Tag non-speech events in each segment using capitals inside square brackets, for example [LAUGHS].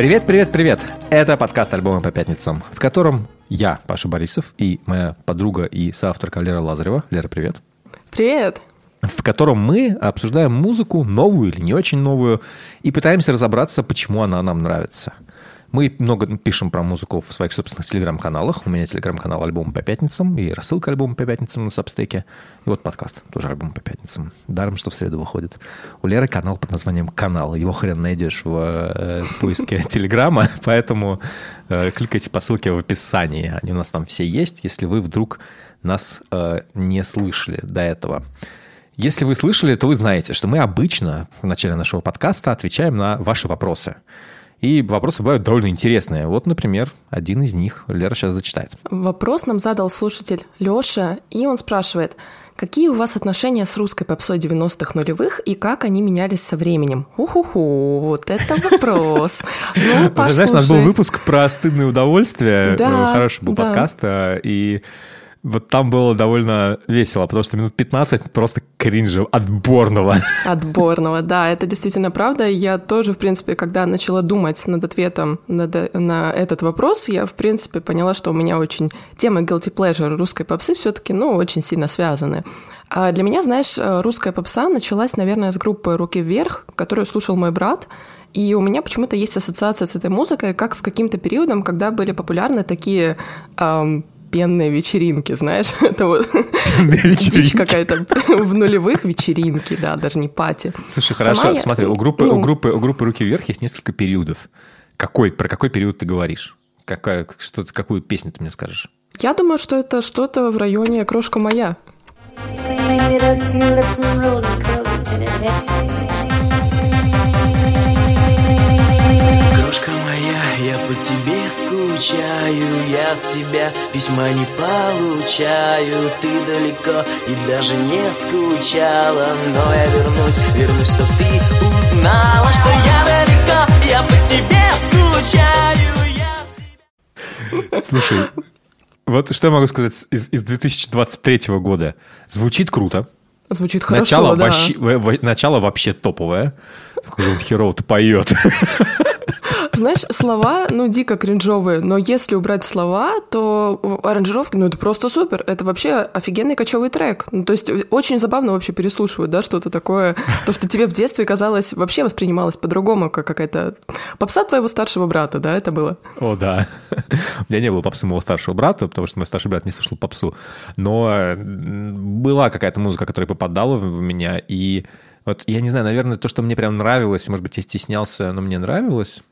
Привет, привет, привет! Это подкаст «Альбомы по пятницам», в котором я, Паша Борисов, и моя подруга и соавторка Лера Лазарева. Лера, привет. Привет. В котором мы обсуждаем музыку, новую или не очень новую, и пытаемся разобраться, почему она нам нравится – мы много пишем про музыку в своих собственных телеграм-каналах. У меня телеграм-канал «Альбом по пятницам» и рассылка «Альбом по пятницам» на Сабстеке. И вот подкаст, тоже «Альбом по пятницам». Даром, что в среду выходит. У Леры канал под названием «Канал». Его хрен найдешь в, э, поиске [LAUGHS] телеграма, поэтому э, кликайте по ссылке в описании. Они у нас там все есть, если вы вдруг нас э, не слышали до этого. Если вы слышали, то вы знаете, что мы обычно в начале нашего подкаста отвечаем на ваши вопросы. И вопросы бывают довольно интересные. Вот, например, один из них Лера сейчас зачитает. Вопрос нам задал слушатель Лёша, и он спрашивает, Какие у вас отношения с русской попсой 90-х нулевых и как они менялись со временем? Уху-ху, вот это вопрос. [LAUGHS] Ну, Знаешь, у нас был выпуск про стыдное удовольствие, да, хороший был подкаст, и вот там было довольно весело, потому что минут 15 просто кринжа отборного. Отборного, да, это действительно правда. Я тоже, в принципе, когда начала думать над ответом на, на этот вопрос, я, в принципе, поняла, что у меня очень тема guilty pleasure русской попсы все-таки, ну, очень сильно связаны. А для меня, знаешь, русская попса началась, наверное, с группы «Руки вверх», которую слушал мой брат, и у меня почему-то есть ассоциация с этой музыкой, как с каким-то периодом, когда были популярны такие эм, пенные вечеринки, знаешь, [LAUGHS] это вот дичь какая-то [LAUGHS] в нулевых вечеринки, да, даже не пати. Слушай, хорошо, смотри, у группы, ну... у группы, у группы руки вверх есть несколько периодов. Какой, про какой период ты говоришь? Какая, что, какую песню ты мне скажешь? Я думаю, что это что-то в районе «Крошка моя». Я по тебе скучаю, я от тебя письма не получаю Ты далеко и даже не скучала Но я вернусь, вернусь, чтоб ты узнала Что я далеко, я по тебе скучаю я... Слушай, вот что я могу сказать из, из 2023 года. Звучит круто. Звучит хорошо, начало да. Вообще, начало вообще топовое. Как же он херово-то поет. [LAUGHS] Знаешь, слова, ну, дико кринжовые, но если убрать слова, то аранжировки, ну, это просто супер. Это вообще офигенный кочевый трек. Ну, то есть очень забавно вообще переслушивать, да, что-то такое, то, что тебе в детстве казалось, вообще воспринималось по-другому, как какая-то попса твоего старшего брата, да, это было? О, да. У меня не было попсы моего старшего брата, потому что мой старший брат не слушал попсу. Но была какая-то музыка, которая попадала в меня, и вот я не знаю, наверное, то, что мне прям нравилось, может быть, я стеснялся, но мне нравилось,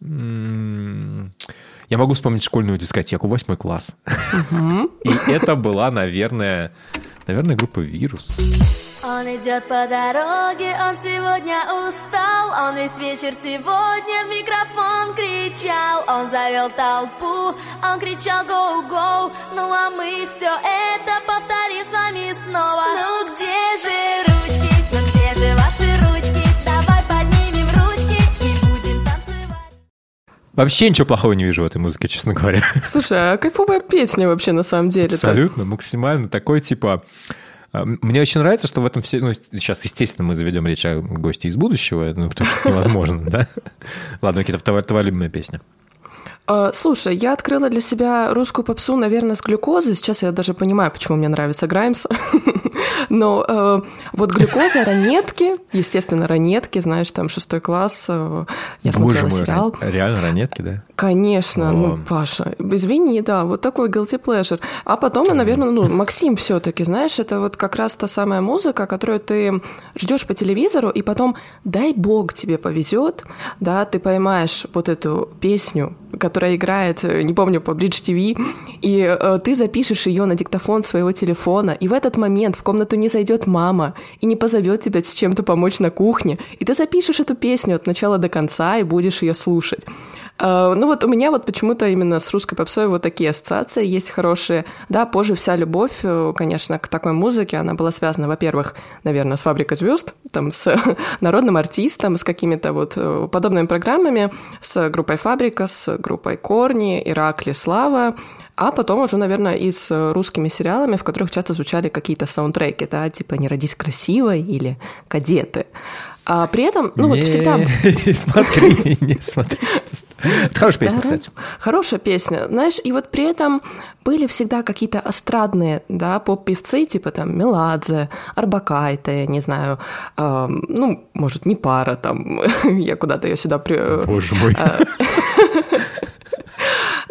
я могу вспомнить школьную дискотеку, восьмой класс. [LAUGHS] И это была, наверное, наверное, группа «Вирус». Он идет по дороге, он сегодня устал, он весь вечер сегодня в микрофон кричал, он завел толпу, он кричал «Гоу-гоу», ну а мы все это повторим с вами снова. Ну где Вообще ничего плохого не вижу в этой музыке, честно говоря. [LAUGHS] Слушай, а кайфовая песня вообще на самом деле. Абсолютно, максимально такой типа а, мне очень нравится, что в этом все... Ну, сейчас, естественно, мы заведем речь о гости из будущего, ну, потому что невозможно, [LAUGHS] да? Ладно, это твоя любимая песня. А, слушай, я открыла для себя русскую попсу, наверное, с глюкозы. Сейчас я даже понимаю, почему мне нравится Граймс. [LAUGHS] Но э, вот глюкоза, ранетки, естественно, ранетки, знаешь, там шестой класс, э, я смотрела мой, сериал. Реально ранетки, да? Конечно, О. ну, Паша, извини, да, вот такой guilty pleasure. А потом, наверное, ну, Максим все таки знаешь, это вот как раз та самая музыка, которую ты ждешь по телевизору, и потом, дай бог тебе повезет, да, ты поймаешь вот эту песню, которая играет, не помню, по Bridge TV, и э, ты запишешь ее на диктофон своего телефона, и в этот момент в комнату не зайдет мама и не позовет тебя с чем-то помочь на кухне, и ты запишешь эту песню от начала до конца и будешь ее слушать. Э, ну вот у меня вот почему-то именно с русской попсой вот такие ассоциации есть хорошие. Да, позже вся любовь, э, конечно, к такой музыке, она была связана, во-первых, наверное, с «Фабрикой звезд», там, с [LAUGHS] народным артистом, с какими-то вот э, подобными программами, с группой «Фабрика», с группой «Корни», «Иракли», «Слава», а потом уже, наверное, и с русскими сериалами, в которых часто звучали какие-то саундтреки, да, типа «Не родись красивой» или «Кадеты». А при этом, ну не, вот всегда... [LAUGHS] Не смотри, не смотри. [LAUGHS] Это хорошая песня, кстати. Хорошая песня. Знаешь, и вот при этом были всегда какие-то эстрадные, да, поп-певцы, типа там Меладзе, Арбакайте, не знаю, э, ну, может, не пара там, [LAUGHS] я куда-то ее сюда... При... Боже мой.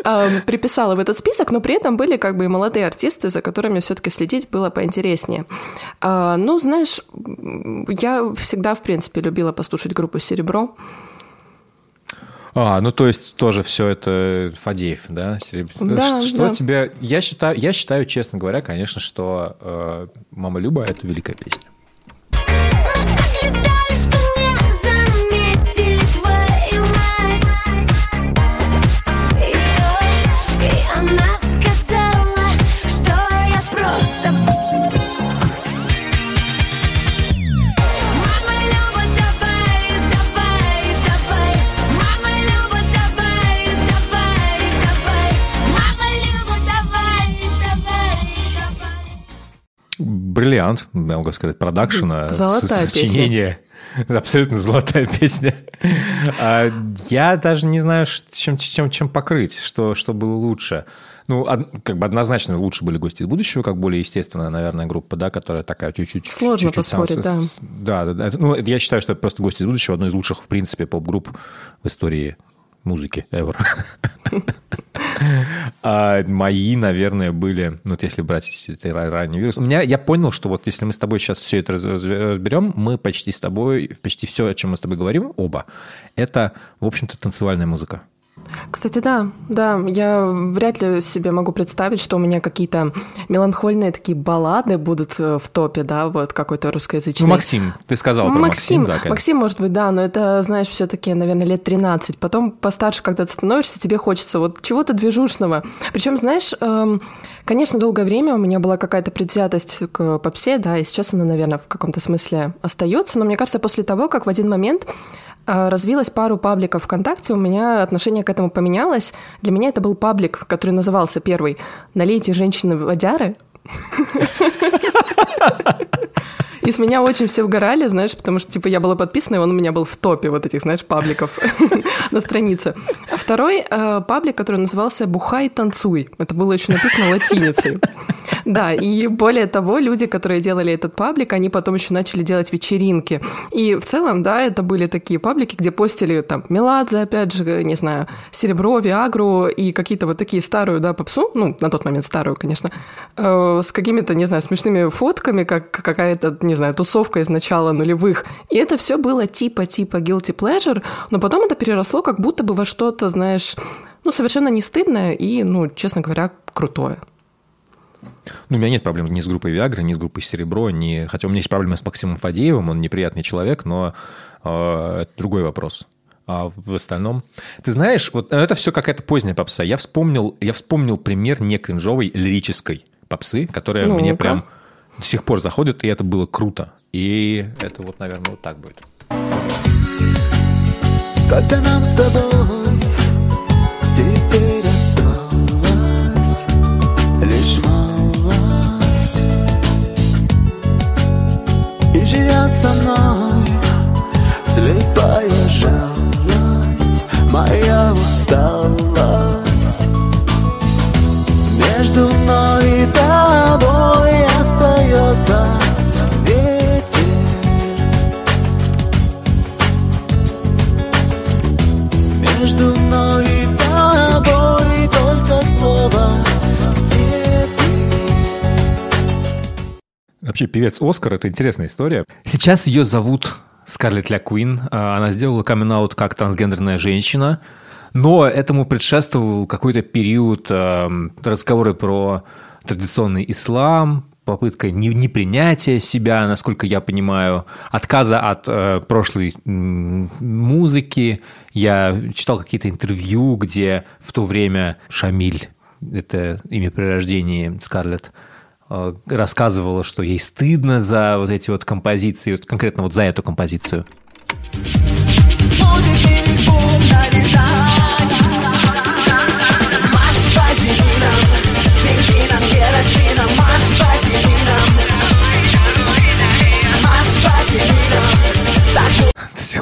А, [LAUGHS] приписала в этот список, но при этом были как бы и молодые артисты, за которыми все-таки следить было поинтереснее. А, ну, знаешь, я всегда, в принципе, любила послушать группу «Серебро». А, ну то есть тоже все это Фадеев, да? Да, что да. тебе... Я считаю, я считаю, честно говоря, конечно, что э, «Мама Люба» — это великая песня. Бриллиант, я могу сказать, продакшена. Золотая сочинение. песня. Абсолютно золотая песня. А, я даже не знаю, чем, чем, чем покрыть, что, что было лучше. Ну, как бы однозначно лучше были гости из будущего, как более естественная, наверное, группа, да, которая такая чуть-чуть... Сложно чуть-чуть поспорить, да. Да, да, да. Ну, я считаю, что это просто гости из будущего, одно из лучших, в принципе, поп-групп в истории музыки ever. [LAUGHS] А мои, наверное, были, ну, вот если брать это ранний вирус. У меня, я понял, что вот если мы с тобой сейчас все это разберем, мы почти с тобой, почти все, о чем мы с тобой говорим, оба, это, в общем-то, танцевальная музыка. Кстати, да, да, я вряд ли себе могу представить, что у меня какие-то меланхольные такие баллады будут э, в топе, да, вот какой-то русскоязычный. Ну, Максим, ты сказал про Максим, Максим да. Максим, может быть, да, но это, знаешь, все таки наверное, лет 13. Потом постарше, когда ты становишься, тебе хочется вот чего-то движушного. Причем, знаешь, эм, конечно, долгое время у меня была какая-то предвзятость к попсе, да, и сейчас она, наверное, в каком-то смысле остается, но мне кажется, после того, как в один момент а, развилось пару пабликов ВКонтакте, у меня отношение к этому поменялось. Для меня это был паблик, который назывался первый «Налейте женщины водяры». [LAUGHS] И с меня очень все угорали, знаешь, потому что, типа, я была подписана, и он у меня был в топе вот этих, знаешь, пабликов [LAUGHS] на странице. А второй э, паблик, который назывался «Бухай, танцуй». Это было еще написано латиницей. Да, и более того, люди, которые делали этот паблик, они потом еще начали делать вечеринки. И в целом, да, это были такие паблики, где постили там Меладзе, опять же, не знаю, Серебро, Виагру и какие-то вот такие старую, да, попсу, ну, на тот момент старую, конечно, э, с какими-то, не знаю, смешными фотками, как какая-то, не знаю, тусовка из начала нулевых. И это все было типа-типа guilty pleasure, но потом это переросло как будто бы во что-то, знаешь, ну, совершенно не стыдное и, ну, честно говоря, крутое. Ну, у меня нет проблем ни с группой Viagra, ни с группой Серебро, ни... хотя у меня есть проблемы с Максимом Фадеевым, он неприятный человек, но э, это другой вопрос. А в остальном... Ты знаешь, вот это все какая-то поздняя попса. Я вспомнил, я вспомнил пример не кринжовой лирической попсы, которая ну мне прям до сих пор заходит, и это было круто. И это вот, наверное, вот так будет. Сколько нам с тобой со мной Слепая жалость, моя усталость Между Вообще, певец Оскар — это интересная история. Сейчас ее зовут Скарлетт Ля Куин. А, она сделала камин как трансгендерная женщина. Но этому предшествовал какой-то период э, разговоры про традиционный ислам, попытка непринятия себя, насколько я понимаю, отказа от э, прошлой музыки. Я читал какие-то интервью, где в то время Шамиль, это имя при рождении Скарлетт, рассказывала, что ей стыдно за вот эти вот композиции, вот конкретно вот за эту композицию. До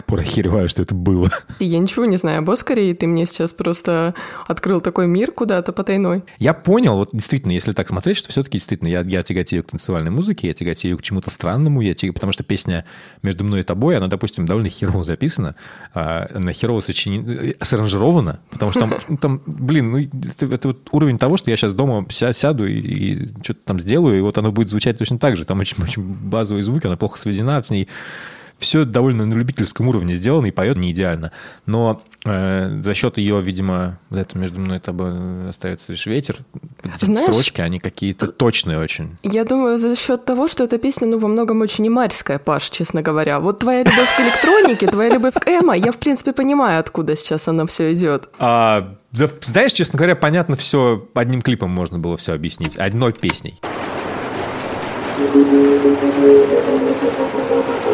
сих пор охереваю, что это было. Я ничего не знаю об Оскаре, и ты мне сейчас просто открыл такой мир куда-то потайной. Я понял, вот действительно, если так смотреть, что все-таки действительно я, я тяготею к танцевальной музыке, я тяготею к чему-то странному, я тяготею, потому что песня «Между мной и тобой», она, допустим, довольно херово записана, а, она херово сочинена, саранжирована, потому что там, [LAUGHS] ну, там блин, ну, это, это вот уровень того, что я сейчас дома сяду и, и что-то там сделаю, и вот оно будет звучать точно так же. Там очень, очень базовые звуки, она плохо сведена, в ней все довольно на любительском уровне сделано и поет не идеально. Но э, за счет ее, видимо, вот это между мной и тобой остается лишь ветер. Знаешь, строчки, они какие-то точные очень. Я думаю, за счет того, что эта песня, ну, во многом очень имарская, Паш, честно говоря. Вот твоя любовь к электронике, твоя любовь к эмо, я, в принципе, понимаю, откуда сейчас она все идет. А, да, знаешь, честно говоря, понятно все, одним клипом можно было все объяснить, одной песней. Ох.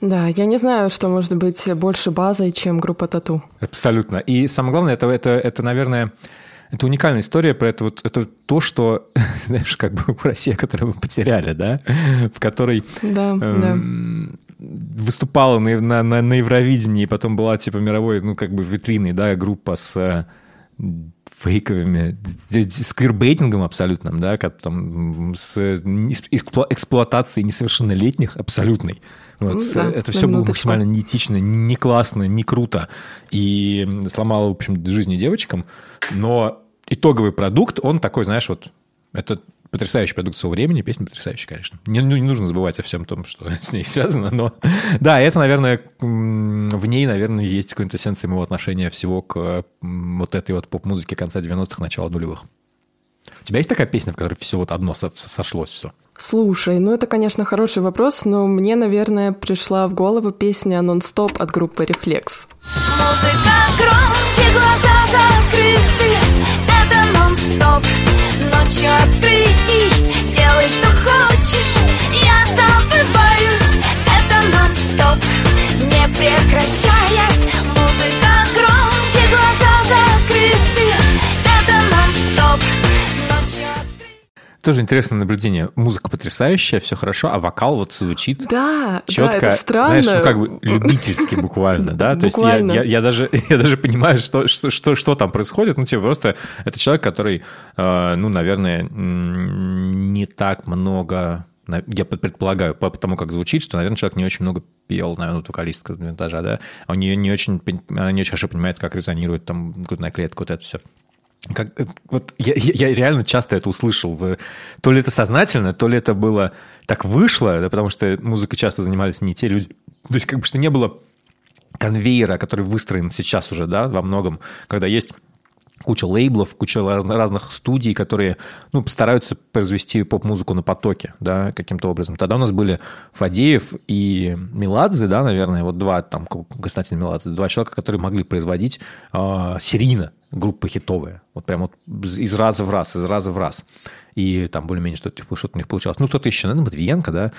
Да, я не знаю, что может быть больше базой, чем группа Тату. Абсолютно. И самое главное, это, это, это наверное, это уникальная история про это вот это то, что, [LAUGHS] знаешь, как бы [LAUGHS] Россия, которую мы потеряли, да, в которой да, эм, да. выступала на, на, на, на Евровидении, и потом была типа мировой, ну как бы витриной, да, группа с фейковыми, с квирбейтингом абсолютным, да, как там с эксплуатацией несовершеннолетних абсолютной. Вот, ну, да, это все было максимально неэтично, не классно, не круто. И сломало, в общем, жизни девочкам. Но итоговый продукт, он такой, знаешь, вот это потрясающий продукт своего времени, песня потрясающая, конечно. Не, ну, не нужно забывать о всем том, что [LAUGHS] с ней связано, но [LAUGHS] да, это, наверное, в ней, наверное, есть квинтэссенция моего отношения всего к вот этой вот поп-музыке конца 90-х, начала нулевых. У тебя есть такая песня, в которой все вот одно сошлось все? Слушай, ну это, конечно, хороший вопрос, но мне, наверное, пришла в голову песня «Нон-стоп» от группы «Рефлекс». Музыка громче, глаза закрыты, ночью открытий, делай, что хочешь, я забываюсь, это нон-стоп, не прекращаясь, музыка громче, глаза тоже интересное наблюдение. Музыка потрясающая, все хорошо, а вокал вот звучит да, четко, да, это странно. знаешь, ну как бы любительски буквально, да? То есть я, я, я, даже, [LAUGHS] я даже понимаю, что, что, что, что там происходит. Ну, типа просто это человек, который, э, ну, наверное, не так много я предполагаю, по тому, как звучит, что, наверное, человек не очень много пел, наверное, вот вокалистка винтажа, да, он не, не, очень, не очень хорошо понимает, как резонирует там грудная клетка, вот это все. Как, э, вот я, я реально часто это услышал. То ли это сознательно, то ли это было так вышло, да, потому что музыкой часто занимались не те люди. То есть как бы что не было конвейера, который выстроен сейчас уже, да, во многом, когда есть куча лейблов, куча разных студий, которые ну, стараются произвести поп-музыку на потоке, да, каким-то образом. Тогда у нас были Фадеев и Меладзе, да, наверное, вот два, там, Константин Меладзе, два человека, которые могли производить э, серийно группы хитовые. Вот прям вот из раза в раз, из раза в раз. И там более-менее что-то, типа, что-то у них получалось. Ну, кто-то еще, наверное, Матвиенко, да,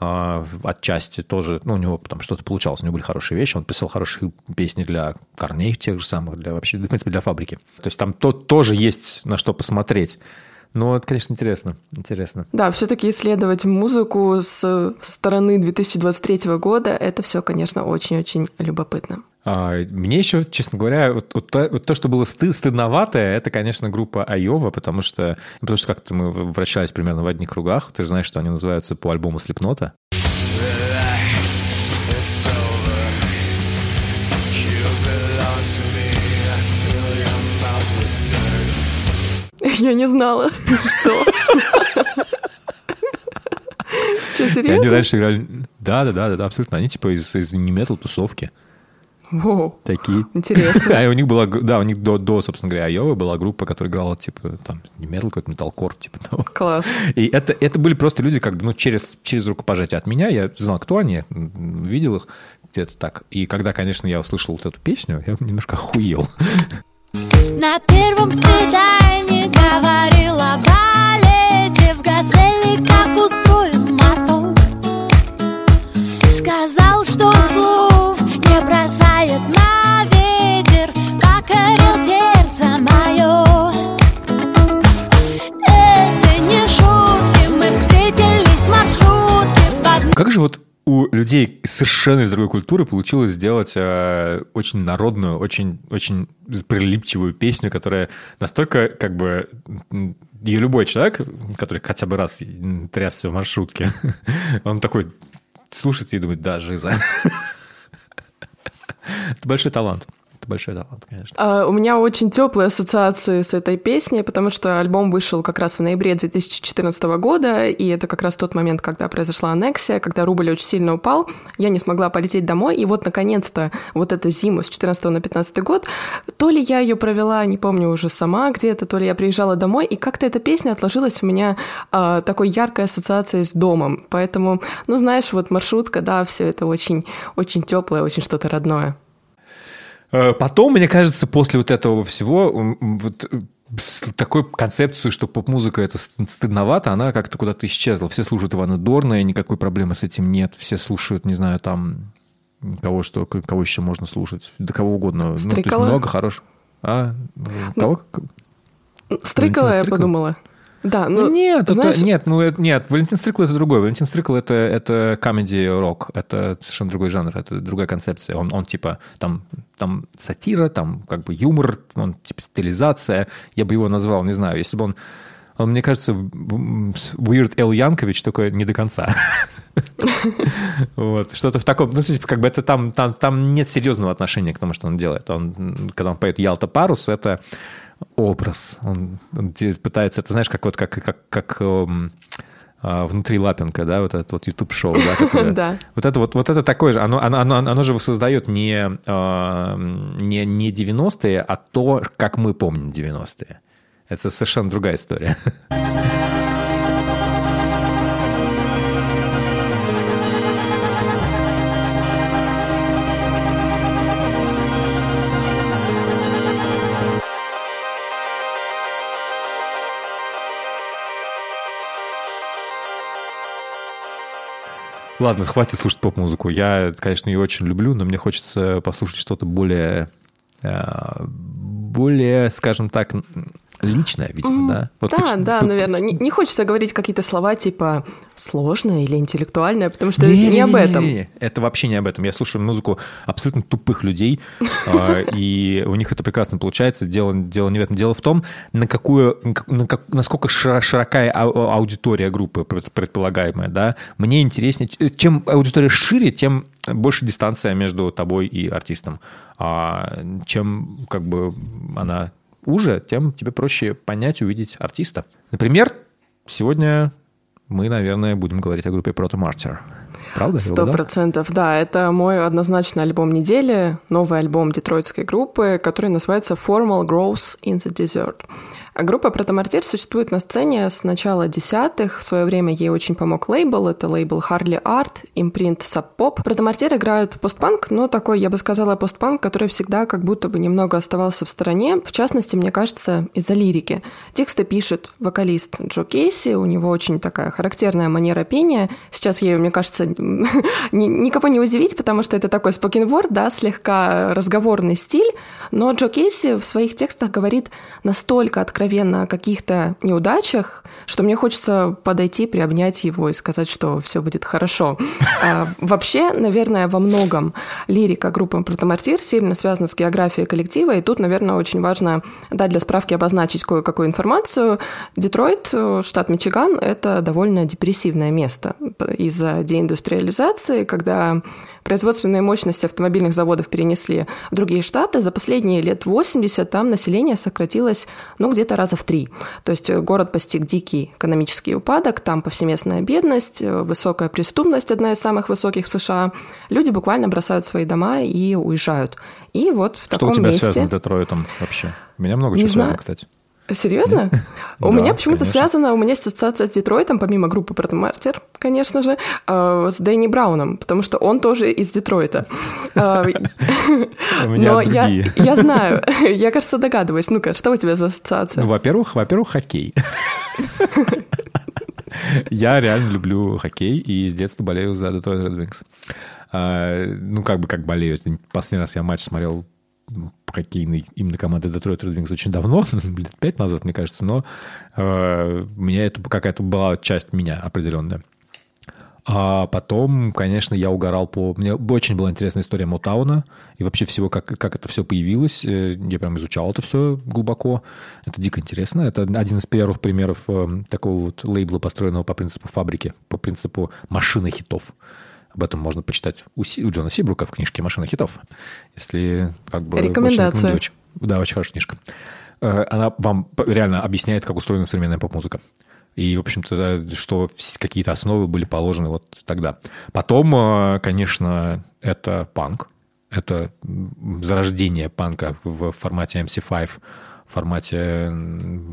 а, отчасти тоже, ну, у него там что-то получалось, у него были хорошие вещи, он писал хорошие песни для корней тех же самых, для вообще, в принципе, для фабрики. То есть там то, тоже есть на что посмотреть. Ну, это, конечно, интересно. Интересно. Да, все-таки исследовать музыку с стороны 2023 года, это все, конечно, очень-очень любопытно. А, мне еще, честно говоря, вот, вот, то, вот то, что было стыд, стыдноватое, это, конечно, группа Айова, потому что, потому что как-то мы вращались примерно в одних кругах. Ты же знаешь, что они называются по альбому Слепнота. Я не знала, [LAUGHS] что. Что, серьезно? Они раньше играли... Да, да, да, да, абсолютно. Они типа из, из не-метал тусовки. Воу. Такие. Интересно. [LAUGHS] А у них была, да, у них до, до собственно говоря, Айовы была группа, которая играла, типа, там, не метал, какой-то металкор, типа того. Класс. И это, это были просто люди, как бы, ну, через, через рукопожатие от меня. Я знал, кто они, видел их где-то так. И когда, конечно, я услышал вот эту песню, я немножко охуел. На первом свидании говорил балете в газели, как устроен мотор. Сказал, что слушал устроил людей совершенно другой культуры получилось сделать э, очень народную, очень, очень прилипчивую песню, которая настолько как бы ее любой человек, который хотя бы раз трясся в маршрутке, [LAUGHS] он такой слушает и думает, да, жиза. [LAUGHS] Это большой талант. Это большой талант, конечно. А, у меня очень теплые ассоциации с этой песней, потому что альбом вышел как раз в ноябре 2014 года, и это как раз тот момент, когда произошла аннексия, когда рубль очень сильно упал. Я не смогла полететь домой, и вот наконец-то вот эту зиму с 14 на 15 год, то ли я ее провела, не помню уже сама где-то, то ли я приезжала домой, и как-то эта песня отложилась у меня а, такой яркой ассоциацией с домом. Поэтому, ну знаешь, вот маршрутка, да, все это очень, очень теплое, очень что-то родное. Э, потом, мне кажется, после вот этого всего, вот э, такой концепцию, что поп-музыка это стыдновато, она как-то куда-то исчезла. Все слушают Ивана Дорна, и никакой проблемы с этим нет. Все слушают, не знаю, там кого что, кого еще можно слушать, да кого угодно. Стрикала? Ну, то есть много хороших. А? Кого? Стрикала, я подумала. Да, ну, нет, знаешь... это, нет, ну нет, Валентин Стрикл это другой. Валентин Стрикл это это comedy рок, это совершенно другой жанр, это другая концепция. Он он типа там там сатира, там как бы юмор, он типа стилизация. Я бы его назвал, не знаю, если бы он он, мне кажется, Weird Эл Янкович, только не до конца. [LAUGHS] Вот, что-то в таком, ну, типа, как бы это там, там, там нет серьезного отношения к тому, что он делает. Он, когда он поет Ялта Парус, это образ. Он, он пытается, это знаешь, как вот как, как, как эм, а, внутри Лапенко, да, вот это вот YouTube-шоу, да, [LAUGHS] которое, да. Вот это вот, вот это такое же, оно, оно, оно, оно же создает не, э, не, не 90-е, а то, как мы помним 90-е. Это совершенно другая история. [LAUGHS] Ладно, хватит слушать поп-музыку. Я, конечно, ее очень люблю, но мне хочется послушать что-то более, э, более, скажем так, личное, видимо, да? Вот да, почему, да, наверное. Не, не хочется говорить какие-то слова типа сложное или интеллектуальное, потому что не, не, не об этом. Не, не, не. Это вообще не об этом. Я слушаю музыку абсолютно тупых людей, [LAUGHS] а, и у них это прекрасно получается. Дело, дело не в этом. Дело в том, на какую, на как, насколько широкая аудитория группы предполагаемая, да. Мне интереснее, чем аудитория шире, тем больше дистанция между тобой и артистом. А чем как бы она уже, тем тебе проще понять, увидеть артиста. Например, сегодня мы, наверное, будем говорить о группе Proto Martyr. Правда? Сто процентов, да. Это мой однозначно альбом недели, новый альбом детройтской группы, который называется Formal Growth in the Desert. А группа Протомартир существует на сцене с начала десятых. В свое время ей очень помог лейбл. Это лейбл Harley Art, импринт Sub Pop. Протомартир играют постпанк, но такой, я бы сказала, постпанк, который всегда как будто бы немного оставался в стороне. В частности, мне кажется, из-за лирики. Тексты пишет вокалист Джо Кейси. У него очень такая характерная манера пения. Сейчас ею, мне кажется, [LAUGHS] никого не удивить, потому что это такой spoken word, да, слегка разговорный стиль. Но Джо Кейси в своих текстах говорит настолько откровенно о каких-то неудачах, что мне хочется подойти, приобнять его и сказать, что все будет хорошо. А вообще, наверное, во многом лирика группы «Протомартир» сильно связана с географией коллектива, и тут, наверное, очень важно дать для справки обозначить кое-какую информацию. Детройт, штат Мичиган, это довольно депрессивное место из-за деиндустриализации, когда производственные мощности автомобильных заводов перенесли в другие штаты, за последние лет 80 там население сократилось, ну, где-то раза в три. То есть э, город постиг дикий экономический упадок, там повсеместная бедность, э, высокая преступность, одна из самых высоких в США. Люди буквально бросают свои дома и уезжают. И вот в Что таком месте... Что у тебя месте... связано с Детройтом вообще? У меня много чего связано, кстати. Серьезно? У да, меня почему-то связано, у меня есть ассоциация с Детройтом, помимо группы Протомартер, конечно же, э, с Дэнни Брауном, потому что он тоже из Детройта. [LAUGHS] Э, другие. Я знаю, [LAUGHS] я, кажется, догадываюсь. Ну-ка, что у тебя за ассоциация? Ну, во-первых, во-первых, хоккей. [LAUGHS] Я реально люблю хоккей и с детства болею за Детройт Red Wings. А, ну, как бы как болею. Последний раз я матч смотрел хоккейной именно команды Detroit Red Wings очень давно, [LAUGHS] лет пять назад, мне кажется, но э, меня это какая-то была часть меня определенная. А потом, конечно, я угорал по... Мне очень была интересная история Мотауна и вообще всего, как, как это все появилось. Э, я прям изучал это все глубоко. Это дико интересно. Это один из первых примеров э, такого вот лейбла, построенного по принципу фабрики, по принципу машины хитов. Об этом можно почитать у, Си, у Джона Сибрука в книжке «Машина хитов». Если как бы... Рекомендация. Очень, да, очень хорошая книжка. Э, она вам реально объясняет, как устроена современная поп-музыка. И, в общем-то, что какие-то основы были положены вот тогда. Потом, э, конечно, это панк. Это зарождение панка в формате MC5, в формате,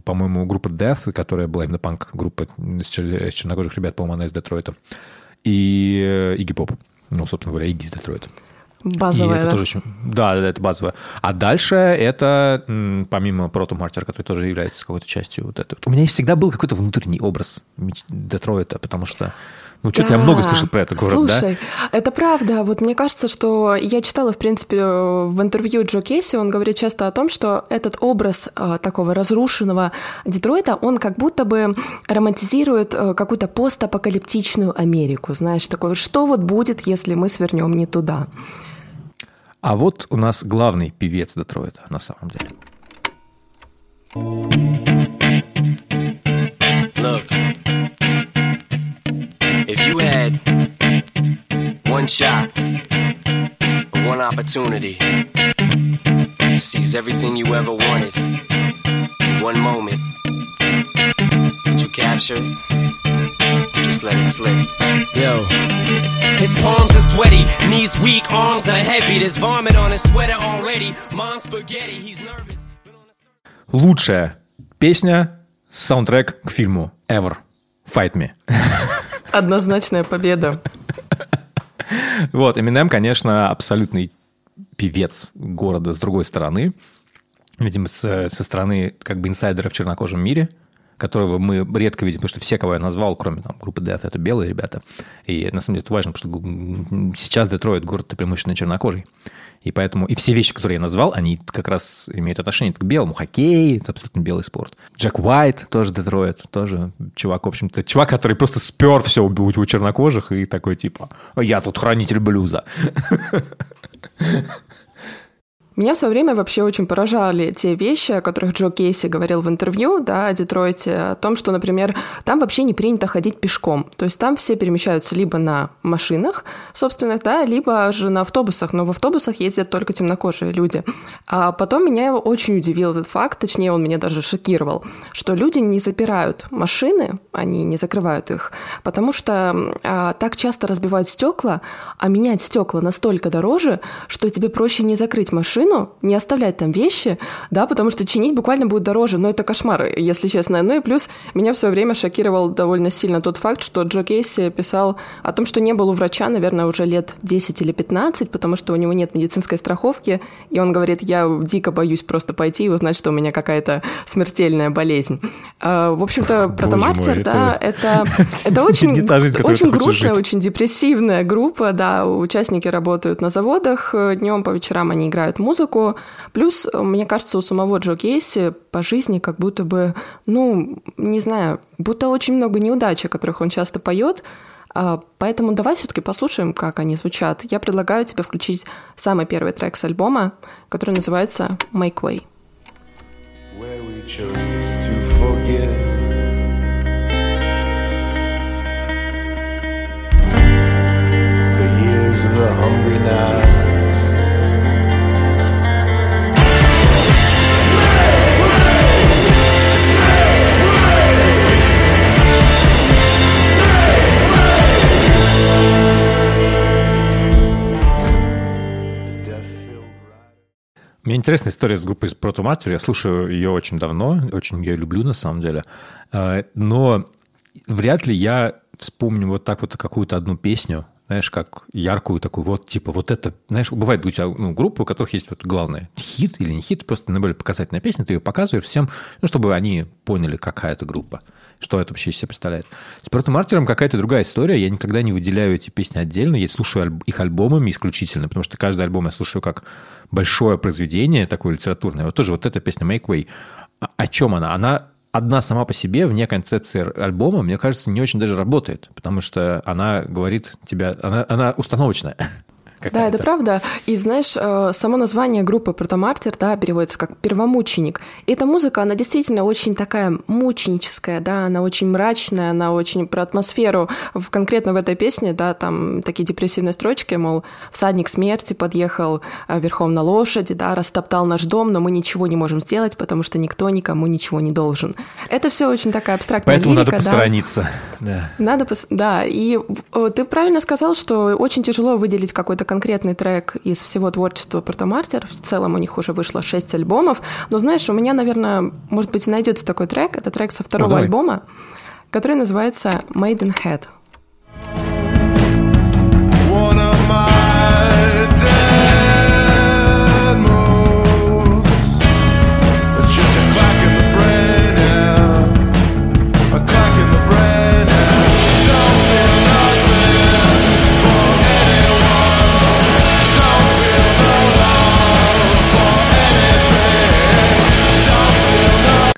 по-моему, группы Death, которая была именно панк-группа из чернокожих ребят, по-моему, она из Детройта. И Игги Поп. Ну, собственно говоря, Игги из Детройта. Базовая, это да? Тоже очень, да, это базовая. А дальше это, помимо Proto Martyr, который тоже является какой-то частью вот этого. У меня всегда был какой-то внутренний образ Детройта, потому что ну, что-то да. я много слышал про этот город, Слушай, да? это правда. Вот мне кажется, что я читала, в принципе, в интервью Джо Кейси, он говорит часто о том, что этот образ э, такого разрушенного Детройта, он как будто бы романтизирует э, какую-то постапокалиптичную Америку, знаешь, такое, что вот будет, если мы свернем не туда. А вот у нас главный певец Детройта на самом деле. you had one shot, one opportunity to seize everything you ever wanted in one moment, that you captured, just let it slip. Yo. His palms are sweaty, knees weak, arms are heavy. There's vomit on his sweater already. Mom's spaghetti, he's nervous. Лучшая песня, саундтрек к фильму Ever. Fight Me. [LAUGHS] Однозначная победа. [LAUGHS] Вот, Eminem, конечно, абсолютный певец города с другой стороны. Видимо, со, со стороны как бы инсайдера в чернокожем мире – которого мы редко видим, потому что все, кого я назвал, кроме там, группы Death, это белые ребята. И на самом деле это важно, потому что сейчас Детройт город преимущественно чернокожий. И поэтому и все вещи, которые я назвал, они как раз имеют отношение к белому. Хоккей – это абсолютно белый спорт. Джек Уайт тоже Детройт, тоже чувак, в общем-то, чувак, который просто спер все у, у чернокожих и такой типа «Я тут хранитель блюза». [LAUGHS] Меня в свое время вообще очень поражали те вещи, о которых Джо Кейси говорил в интервью, да, о Детройте, о том, что, например, там вообще не принято ходить пешком. То есть там все перемещаются либо на машинах собственных, да, либо же на автобусах, но в автобусах ездят только темнокожие люди. А потом меня очень удивил этот факт, точнее, он меня даже шокировал, что люди не запирают машины, они не закрывают их, потому что а, так часто разбивают стекла, а менять стекла настолько дороже, что тебе проще не закрыть машину, машину, не оставлять там вещи, да, потому что чинить буквально будет дороже, но это кошмар, если честно. Ну и плюс меня в свое время шокировал довольно сильно тот факт, что Джо Кейси писал о том, что не был у врача, наверное, уже лет 10 или 15, потому что у него нет медицинской страховки, и он говорит, я дико боюсь просто пойти и узнать, что у меня какая-то смертельная болезнь. А, в общем-то, протомартер, да, это, [LAUGHS] это очень, очень грустная, очень депрессивная группа, да, участники работают на заводах, днем по вечерам они играют музыку, музыку. Плюс, мне кажется, у самого Джо Кейси по жизни как будто бы, ну, не знаю, будто очень много неудач, о которых он часто поет. А, поэтому давай все-таки послушаем, как они звучат. Я предлагаю тебе включить самый первый трек с альбома, который называется «Make Way». Where we chose to forget The hungry night Меня интересная история с группой Matter. Я слушаю ее очень давно, очень ее люблю на самом деле. А, но вряд ли я вспомню вот так вот какую-то одну песню, знаешь, как яркую такую, вот типа вот это, знаешь, бывает у тебя ну, группы, у которых есть вот главное, хит или не хит, просто наиболее показательная песня, ты ее показываешь всем, ну, чтобы они поняли, какая это группа что это вообще из себя представляет. С Протом Мартером какая-то другая история. Я никогда не выделяю эти песни отдельно. Я слушаю их альбомами исключительно, потому что каждый альбом я слушаю как большое произведение такое литературное. Вот тоже вот эта песня Make Way. О чем она? Она одна сама по себе, вне концепции альбома, мне кажется, не очень даже работает, потому что она говорит тебя, она, она установочная. Да, это правда. И знаешь, э, само название группы Протомартир, да, переводится как «первомученик». И эта музыка, она действительно очень такая мученическая, да, она очень мрачная, она очень про атмосферу. В, конкретно в этой песне, да, там такие депрессивные строчки, мол, всадник смерти подъехал э, верхом на лошади, да, растоптал наш дом, но мы ничего не можем сделать, потому что никто никому ничего не должен. Это все очень такая абстрактная Поэтому лирика, надо посторониться. Да. да. Надо, пос... да. И э, ты правильно сказал, что очень тяжело выделить какой-то конкретный трек из всего творчества Протомартер. В целом у них уже вышло шесть альбомов. Но знаешь, у меня, наверное, может быть, найдется такой трек. Это трек со второго ну, альбома, который называется Made in Head. One of my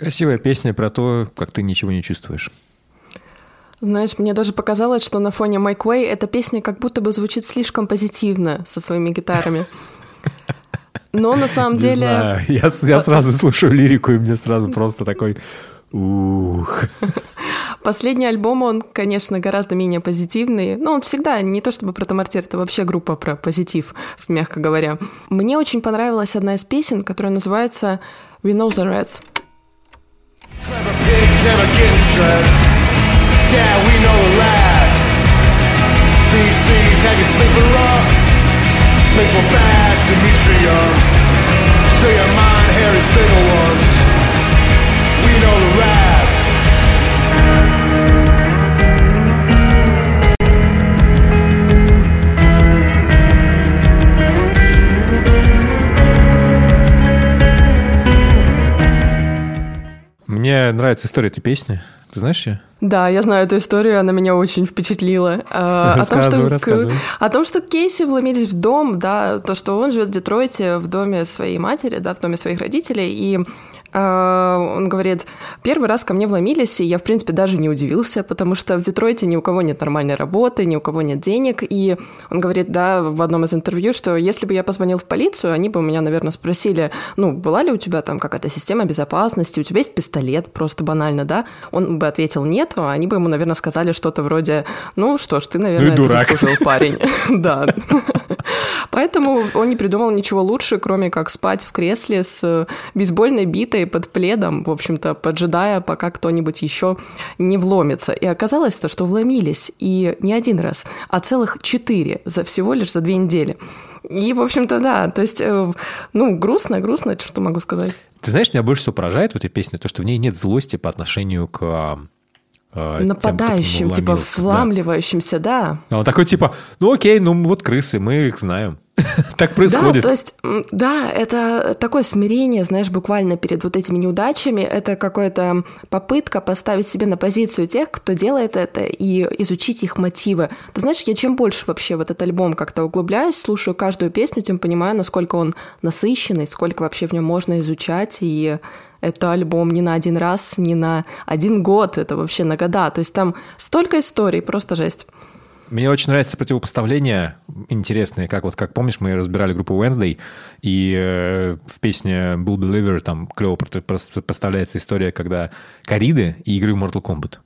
Красивая песня про то, как ты ничего не чувствуешь. Знаешь, мне даже показалось, что на фоне Майк Уэй эта песня как будто бы звучит слишком позитивно со своими гитарами. Но на самом деле... Знаю. Я, я сразу слушаю лирику, и мне сразу просто такой... Ух. Последний альбом, он, конечно, гораздо менее позитивный. Но он всегда, не то чтобы про Томартир, это вообще группа про позитив, мягко говоря. Мне очень понравилась одна из песен, которая называется «We Know the Reds». Clever pigs never get stressed. Yeah, we know the last. These things have you sleeping rough. Makes one bad Dimitri young. So your mind hair is bigger ones. We know the rats. Мне нравится история этой песни. Ты знаешь ее? Да, я знаю эту историю, она меня очень впечатлила. А, о, том, что, о том, что Кейси вломились в дом, да, то, что он живет в Детройте, в доме своей матери, да, в доме своих родителей, и он говорит, первый раз ко мне вломились, и я, в принципе, даже не удивился, потому что в Детройте ни у кого нет нормальной работы, ни у кого нет денег. И он говорит, да, в одном из интервью, что если бы я позвонил в полицию, они бы у меня, наверное, спросили, ну, была ли у тебя там какая-то система безопасности, у тебя есть пистолет, просто банально, да? Он бы ответил нет, а они бы ему, наверное, сказали что-то вроде, ну что ж, ты, наверное, ну, дурак. заслужил парень. [LAUGHS] Да. Поэтому он не придумал ничего лучше, кроме как спать в кресле с бейсбольной битой шеей под пледом, в общем-то, поджидая, пока кто-нибудь еще не вломится. И оказалось то, что вломились. И не один раз, а целых четыре за всего лишь за две недели. И, в общем-то, да, то есть, э, ну, грустно, грустно, что могу сказать. Ты знаешь, меня больше всего поражает в этой песне то, что в ней нет злости по отношению к э, нападающим, тем, типа вламливающимся, да. да. Он такой типа, ну окей, ну вот крысы, мы их знаем. [LAUGHS] так происходит. Да, то есть, да, это такое смирение, знаешь, буквально перед вот этими неудачами. Это какая-то попытка поставить себя на позицию тех, кто делает это, и изучить их мотивы. Ты знаешь, я чем больше вообще в этот альбом как-то углубляюсь, слушаю каждую песню, тем понимаю, насколько он насыщенный, сколько вообще в нем можно изучать, и это альбом не на один раз, не на один год, это вообще на года. То есть там столько историй, просто жесть. Мне очень нравится противопоставление интересное, как вот, как помнишь, мы разбирали группу Wednesday, и э, в песне Bull Believer там клево поставляется история, когда кориды и игры в Mortal Kombat.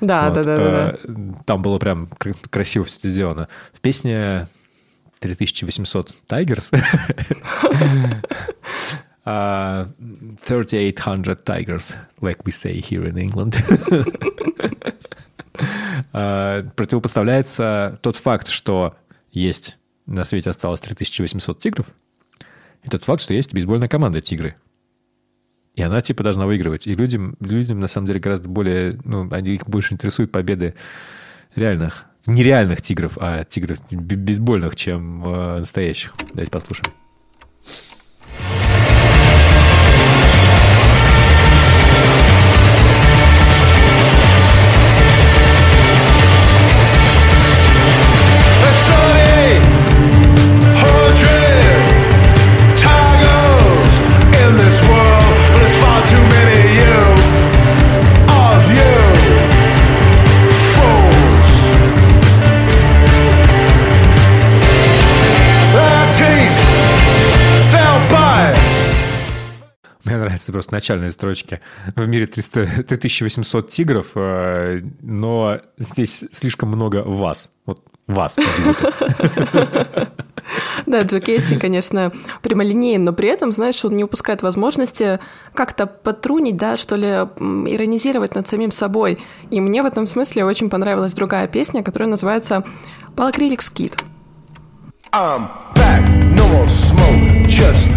Да, вот, да, да, э, да. Там было прям красиво все это сделано. В песне 3800 Tigers [LAUGHS] 3800 Tigers, like we say here in England. [LAUGHS] А, противопоставляется тот факт, что есть на свете осталось 3800 тигров, и тот факт, что есть бейсбольная команда «Тигры». И она типа должна выигрывать. И людям, людям на самом деле гораздо более... Ну, они их больше интересуют победы реальных, нереальных тигров, а тигров бейсбольных, чем э, настоящих. Давайте послушаем. Нравятся просто начальные строчки. В мире 300, 3800 тигров, э, но здесь слишком много вас. Вот вас. Да, Джо Кейси, конечно, прямолинейен, но при этом, знаешь, он не упускает возможности как-то потрунить, да, что ли, иронизировать над самим собой. И мне в этом смысле очень понравилась другая песня, которая называется «Полакрилик Скит». I'm back, no more smoke, just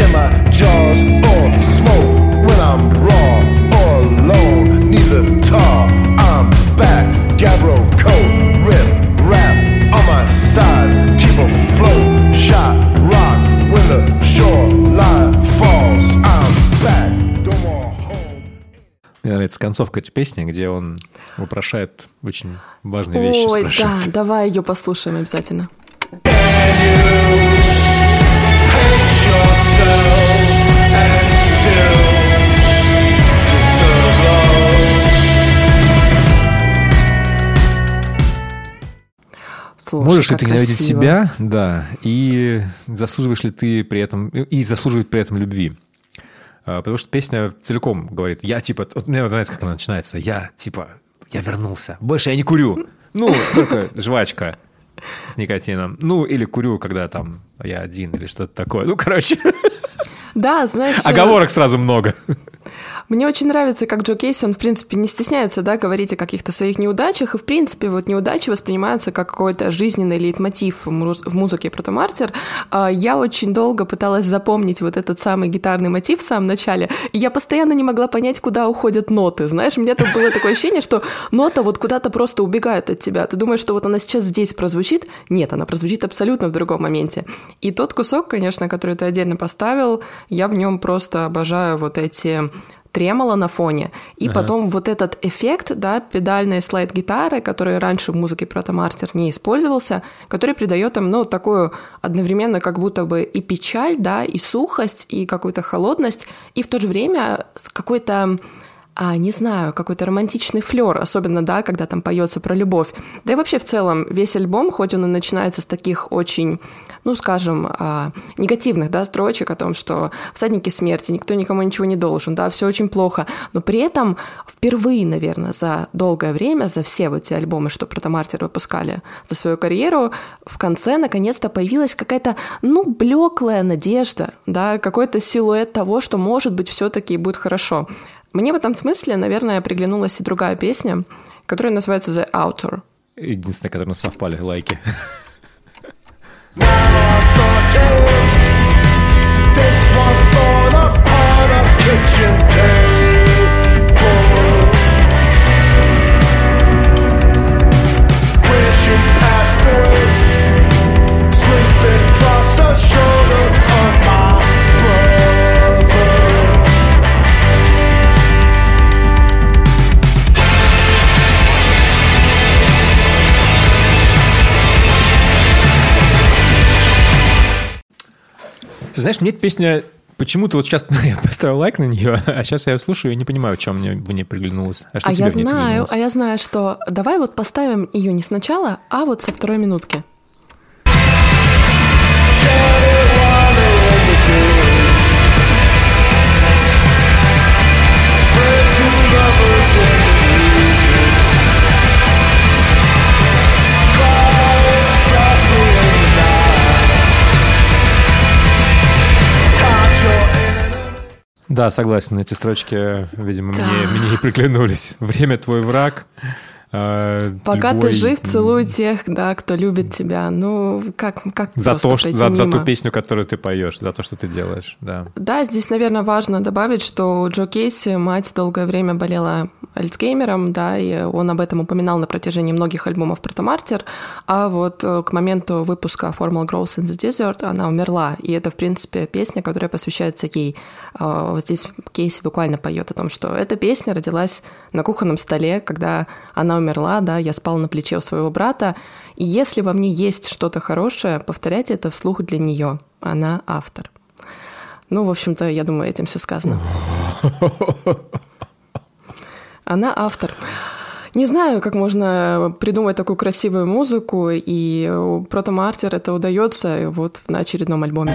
in my jaws or smoke when I'm raw or alone, neither tar. I'm back, Gabro coat, rip, rap on my sides, keep afloat, shot, rock when the shoreline falls. I'm back, no more home. Мне нравится концовка этой песни, где он вопрошает очень важные вещи. Ой, да, давай ее послушаем обязательно. Слушай, Можешь ли ты ненавидеть себя, да, и заслуживаешь ли ты при этом, и заслуживает при этом любви? А, потому что песня целиком говорит, я типа, вот мне нравится, как она начинается, я типа, я вернулся, больше я не курю, ну, только жвачка с никотином, ну, или курю, когда там я один или что-то такое, ну, короче. Да, знаешь... Оговорок сразу много. Мне очень нравится, как Джо Кейси, он, в принципе, не стесняется, да, говорить о каких-то своих неудачах, и, в принципе, вот неудачи воспринимаются как какой-то жизненный лейтмотив в музыке Протомартер. А, я очень долго пыталась запомнить вот этот самый гитарный мотив в самом начале, и я постоянно не могла понять, куда уходят ноты, знаешь, у меня тут было такое ощущение, что нота вот куда-то просто убегает от тебя, ты думаешь, что вот она сейчас здесь прозвучит, нет, она прозвучит абсолютно в другом моменте. И тот кусок, конечно, который ты отдельно поставил, я в нем просто обожаю вот эти тремоло на фоне, и ага. потом вот этот эффект, да, педальной слайд-гитары, который раньше в музыке Протомастер не использовался, который придает им, ну, такую одновременно как будто бы и печаль, да, и сухость, и какую-то холодность, и в то же время какой-то а, не знаю, какой-то романтичный флер, особенно, да, когда там поется про любовь. Да и вообще в целом весь альбом, хоть он и начинается с таких очень, ну, скажем, а, негативных, да, строчек о том, что всадники смерти, никто никому ничего не должен, да, все очень плохо, но при этом впервые, наверное, за долгое время, за все вот эти альбомы, что Протомартер выпускали за свою карьеру, в конце наконец-то появилась какая-то, ну, блеклая надежда, да, какой-то силуэт того, что, может быть, все-таки будет хорошо. Мне в этом смысле, наверное, приглянулась и другая песня, которая называется The Outer. Единственная, которая у нас совпали лайки. Wishing across the shoulder Ты знаешь, мне эта песня Почему-то вот сейчас [LAUGHS] я поставил лайк на нее, а сейчас я слушаю и не понимаю, чем мне в ней приглянулось. А, что а я знаю, а я знаю, что давай вот поставим ее не сначала, а вот со второй минутки. Да, согласен. Эти строчки, видимо, да. мне, мне и приглянулись. Время твой враг. Э, Пока любой... ты жив, целуй тех, да, кто любит тебя. Ну, как, как за то, что, за, за ту песню, которую ты поешь, за то, что ты делаешь, да. Да, здесь, наверное, важно добавить, что Джо Кейси, мать долгое время болела Альцгеймером, да, и он об этом упоминал на протяжении многих альбомов Протомартер, а вот э, к моменту выпуска Formal Growth in the Desert она умерла, и это, в принципе, песня, которая посвящается ей. А, вот здесь Кейси буквально поет о том, что эта песня родилась на кухонном столе, когда она умерла, да, я спал на плече у своего брата, и если во мне есть что-то хорошее, повторяйте это вслух для нее. Она автор. Ну, в общем-то, я думаю, этим все сказано. [LAUGHS] Она автор. Не знаю, как можно придумать такую красивую музыку, и Протомартер это удается вот на очередном альбоме.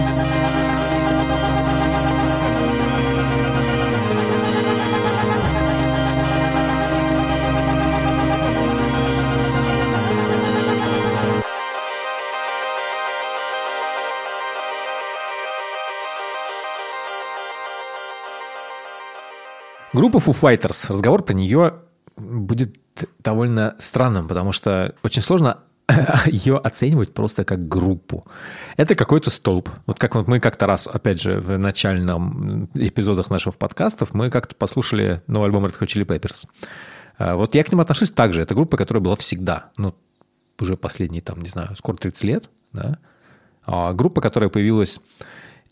Группа Foo Fighters. Разговор про нее будет довольно странным, потому что очень сложно [LAUGHS] ее оценивать просто как группу. Это какой-то столб. Вот как вот мы как-то раз, опять же, в начальном эпизодах наших подкастов, мы как-то послушали новый альбом Red Hot Chili Peppers. А, вот я к ним отношусь так же. Это группа, которая была всегда. Ну, уже последние, там, не знаю, скоро 30 лет, да. А группа, которая появилась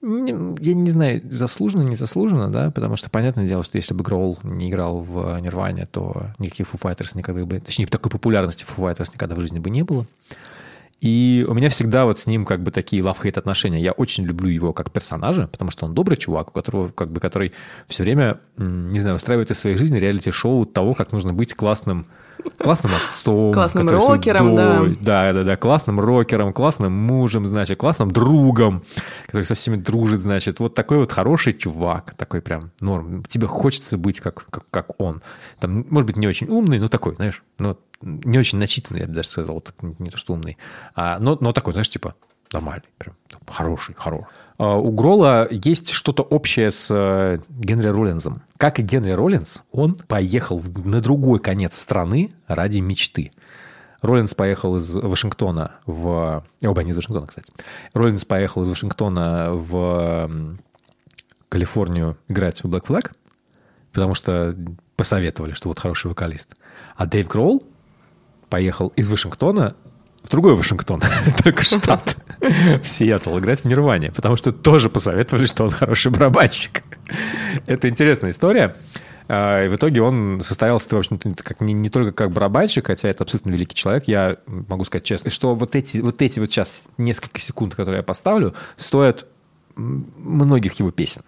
я не знаю, заслуженно, не заслуженно, да, потому что понятное дело, что если бы Гроул не играл в Нирване, то никаких Foo Fighters никогда бы, точнее, такой популярности Foo Fighters никогда в жизни бы не было. И у меня всегда вот с ним как бы такие love-hate отношения. Я очень люблю его как персонажа, потому что он добрый чувак, у которого как бы, который все время, не знаю, устраивает из своей жизни реалити-шоу того, как нужно быть классным классным отцом. Классным рокером, да. Да, да, да, классным рокером, классным мужем, значит, классным другом, который со всеми дружит, значит. Вот такой вот хороший чувак, такой прям норм. Тебе хочется быть как, как, как он. Там, может быть, не очень умный, но такой, знаешь, ну, не очень начитанный, я бы даже сказал, так, не то что умный, а, но, но такой, знаешь, типа нормальный, прям хороший, хороший. А, у Грола есть что-то общее с э, Генри Роллинзом. Как и Генри Роллинз, он поехал на другой конец страны ради мечты. Роллинс поехал из Вашингтона в... Оба не из Вашингтона, кстати. Роллинс поехал из Вашингтона в Калифорнию играть в Black Flag, потому что посоветовали, что вот хороший вокалист. А Дэйв Гроул поехал из Вашингтона в другой Вашингтон, [LAUGHS] только штат, [LAUGHS] в Сиэтл, играть в Нирване, потому что тоже посоветовали, что он хороший барабанщик. [LAUGHS] Это интересная история. А, и в итоге он состоялся, в общем-то, как, не, не только как барабанщик, хотя это абсолютно великий человек. Я могу сказать честно, что вот эти вот, эти вот сейчас несколько секунд, которые я поставлю, стоят многих его песен.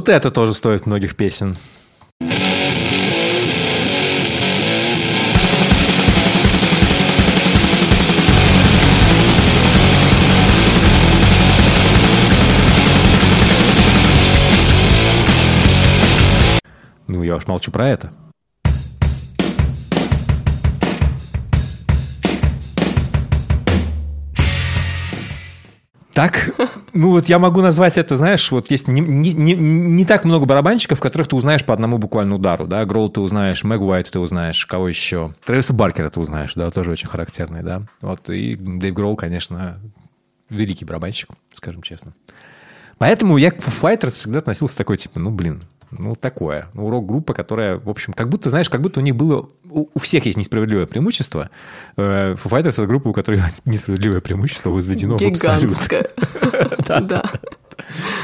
Вот это тоже стоит многих песен. Ну, я уж молчу про это. Так, ну вот я могу назвать это, знаешь, вот есть не, не, не, не так много барабанщиков, которых ты узнаешь по одному буквально удару, да, Гролл ты узнаешь, Мэг Уайт ты узнаешь, кого еще, Трэвиса Баркера ты узнаешь, да, тоже очень характерный, да, вот, и Дэйв Гролл, конечно, великий барабанщик, скажем честно. Поэтому я к Foo Fighters всегда относился такой, типа, ну, блин, ну, такое. Ну, урок-группа, которая, в общем, как будто, знаешь, как будто у них было... У, всех есть несправедливое преимущество. Э, Foo Fighters — это группа, у которой [LAUGHS] несправедливое преимущество возведено в абсолют. [LAUGHS] Да.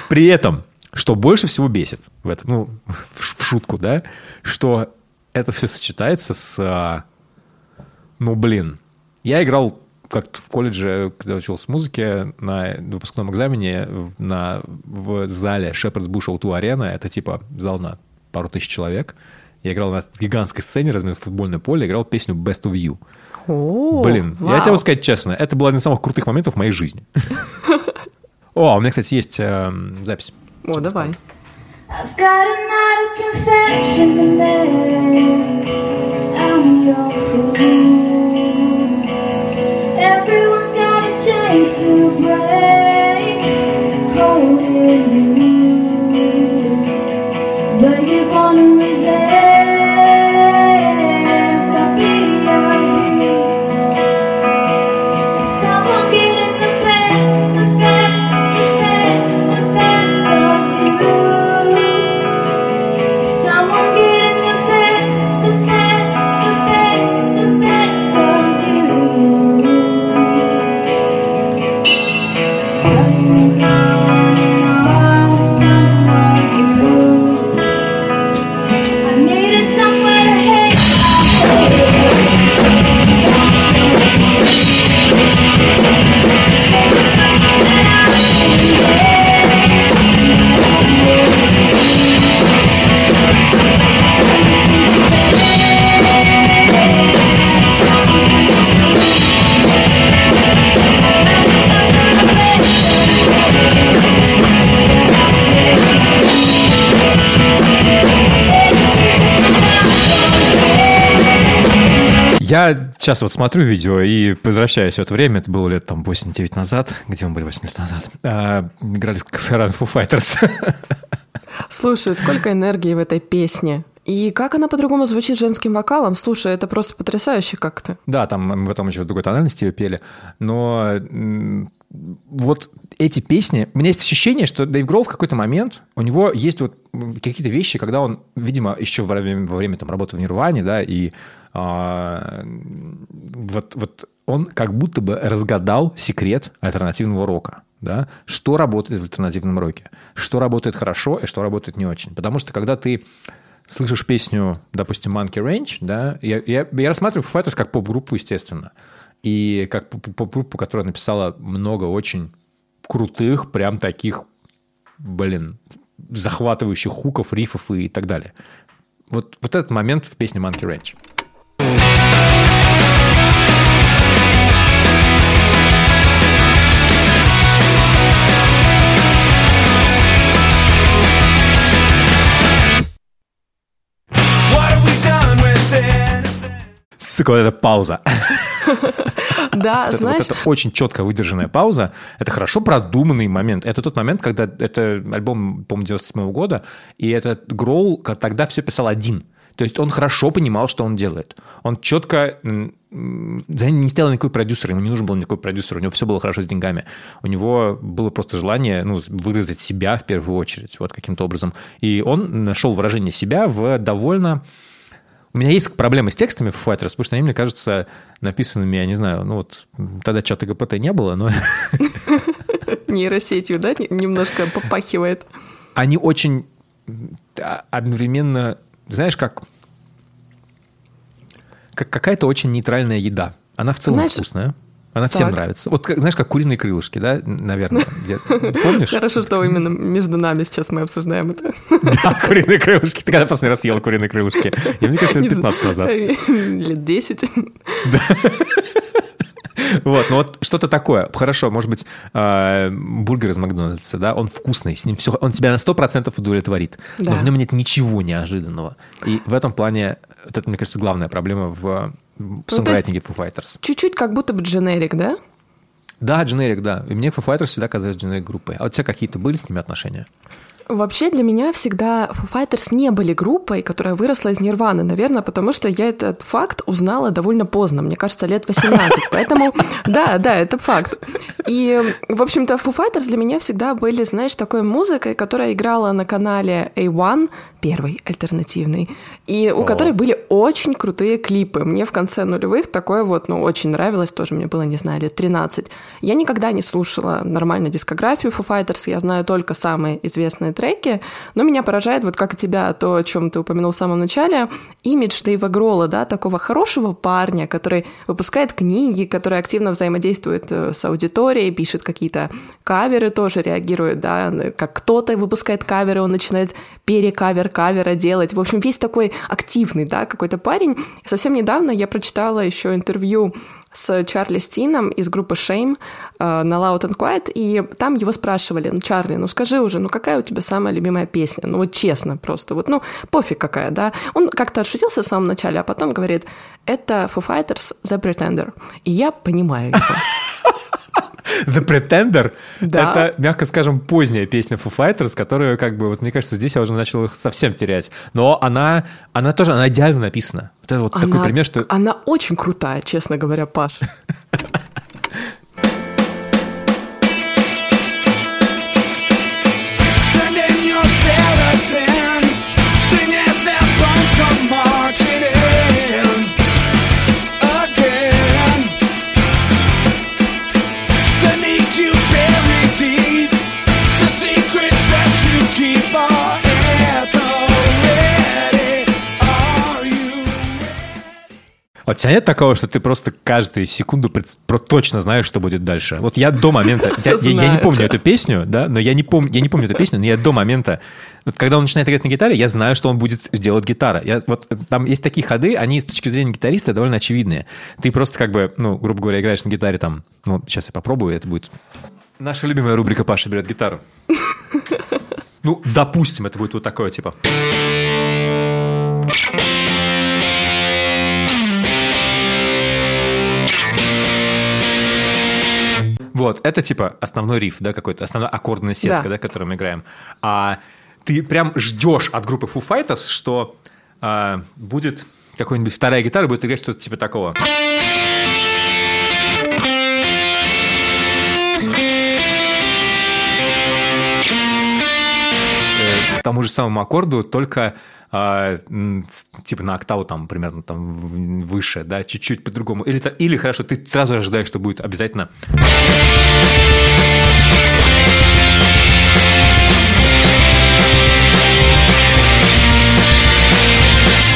При этом, что больше всего бесит в этом, ну, в шутку, да, что это все сочетается с... А, ну, блин, я играл как-то в колледже, когда учился музыке, на выпускном экзамене на, в зале Shepherd's Bush O2 Arena, это типа зал на пару тысяч человек, я играл на гигантской сцене, размером футбольное поле, играл песню Best of You. О, Блин, вау. я тебе могу сказать честно, это был один из самых крутых моментов в моей жизни. О, у меня, кстати, есть э, запись. О, давай. I've got another confession to make. I'm your fool. Chance to break holding you, but you wanna Я сейчас вот смотрю видео и возвращаюсь в это время, это было лет там 8-9 назад, где мы были 8 лет назад, а, играли в Кафе Foo Fighters. Слушай, сколько энергии в этой песне. И как она по-другому звучит женским вокалом? Слушай, это просто потрясающе как-то. Да, там мы потом еще в другой тональности ее пели. Но вот эти песни... У меня есть ощущение, что Дэйв Гролл в какой-то момент, у него есть вот какие-то вещи, когда он, видимо, еще во время, во время там, работы в Нирване, да, и а, вот, вот он как будто бы разгадал секрет альтернативного рока. Да? Что работает в альтернативном роке? Что работает хорошо и что работает не очень? Потому что когда ты слышишь песню, допустим, Monkey Range, да, я, я, я рассматриваю Foo Fighters как поп-группу, естественно, и как поп-группу, которая написала много очень крутых, прям таких, блин, захватывающих хуков, рифов и так далее. Вот, вот этот момент в песне Monkey Ranch. Сука, вот эта пауза. [LAUGHS] Да, знаешь... Вот это очень четко выдержанная пауза. Это хорошо продуманный момент. Это тот момент, когда это альбом, по-моему, 97 года, и этот Гроул тогда все писал один. То есть он хорошо понимал, что он делает. Он четко за не стоял никакой продюсер, ему не нужен был никакой продюсер, у него все было хорошо с деньгами. У него было просто желание ну, выразить себя в первую очередь, вот каким-то образом. И он нашел выражение себя в довольно у меня есть проблемы с текстами в Fighters, потому что они, мне кажется, написанными, я не знаю, ну вот тогда чата ГПТ не было, но... [LAUGHS] Нейросетью, да, немножко попахивает? Они очень одновременно, знаешь, как... Как какая-то очень нейтральная еда. Она в целом Знаешь, вкусная. Она всем так. нравится. Вот, знаешь, как куриные крылышки, да, наверное. [LAUGHS] Помнишь? Хорошо, что именно между нами сейчас мы обсуждаем это. [LAUGHS] Да, куриные крылышки. Ты когда последний раз ел куриные крылышки? Я, мне кажется, лет 15 назад. [LAUGHS] Лет 10. Да. Вот, ну вот что-то такое. Хорошо, может быть, э, бургер из Макдональдса, да, он вкусный, с ним все, он тебя на 100% удовлетворит, да. но в нем нет ничего неожиданного. И в этом плане, вот это, мне кажется, главная проблема в ну, сонграйтинге Foo Fighters. Чуть-чуть как будто бы дженерик, да? Да, дженерик, да. И мне Foo Fighters всегда казались дженерик группой. А у тебя какие-то были с ними отношения? Вообще для меня всегда Foo Fighters не были группой, которая выросла из Нирваны, наверное, потому что я этот факт узнала довольно поздно, мне кажется, лет 18, поэтому да, да, это факт. И, в общем-то, Foo Fighters для меня всегда были, знаешь, такой музыкой, которая играла на канале A1, первый альтернативный, и у О. которой были очень крутые клипы. Мне в конце нулевых такое вот, ну, очень нравилось, тоже мне было, не знаю, лет 13. Я никогда не слушала нормально дискографию Foo Fighters, я знаю только самые известные треки, но меня поражает, вот как и тебя, то, о чем ты упомянул в самом начале, имидж Дэйва Гролла, да, такого хорошего парня, который выпускает книги, который активно взаимодействует э, с аудиторией, пишет какие-то каверы, тоже реагирует, да, как кто-то выпускает каверы, он начинает перекавер кавера делать. В общем, весь такой активный, да, какой-то парень. Совсем недавно я прочитала еще интервью с Чарли Стином из группы Shame э, на Loud and Quiet, и там его спрашивали, ну, Чарли, ну скажи уже, ну какая у тебя самая любимая песня? Ну вот честно просто, вот, ну пофиг какая, да? Он как-то отшутился в самом начале, а потом говорит, это Foo Fighters The Pretender. И я понимаю его. The Pretender да. это, мягко скажем, поздняя песня Foo Fighters, которую, как бы, вот мне кажется, здесь я уже начал их совсем терять. Но она, она тоже, она идеально написана. Вот это вот она, такой пример, что... Она очень крутая, честно говоря, Паш. [LAUGHS] Вот у тебя нет такого, что ты просто каждую секунду про точно знаешь, что будет дальше? Вот я до момента, я, я, я не помню эту песню, да, но я не, пом, я не помню эту песню, но я до момента, вот когда он начинает играть на гитаре, я знаю, что он будет делать гитара. Я, вот там есть такие ходы, они с точки зрения гитариста довольно очевидные. Ты просто как бы, ну, грубо говоря, играешь на гитаре там, ну, сейчас я попробую, это будет... Наша любимая рубрика «Паша берет гитару». [LAUGHS] Ну, допустим, это будет вот такое, типа... Вот, это типа основной риф, да, какой-то, основная аккордная сетка, да, Да. которую мы играем. А ты прям ждешь от группы Foo Fighters, что а, будет какой-нибудь вторая гитара, будет играть что-то типа такого. Э, тому же самому аккорду, только типа на октаву там примерно там выше, да, чуть-чуть по-другому. Или, или хорошо, ты сразу ожидаешь, что будет обязательно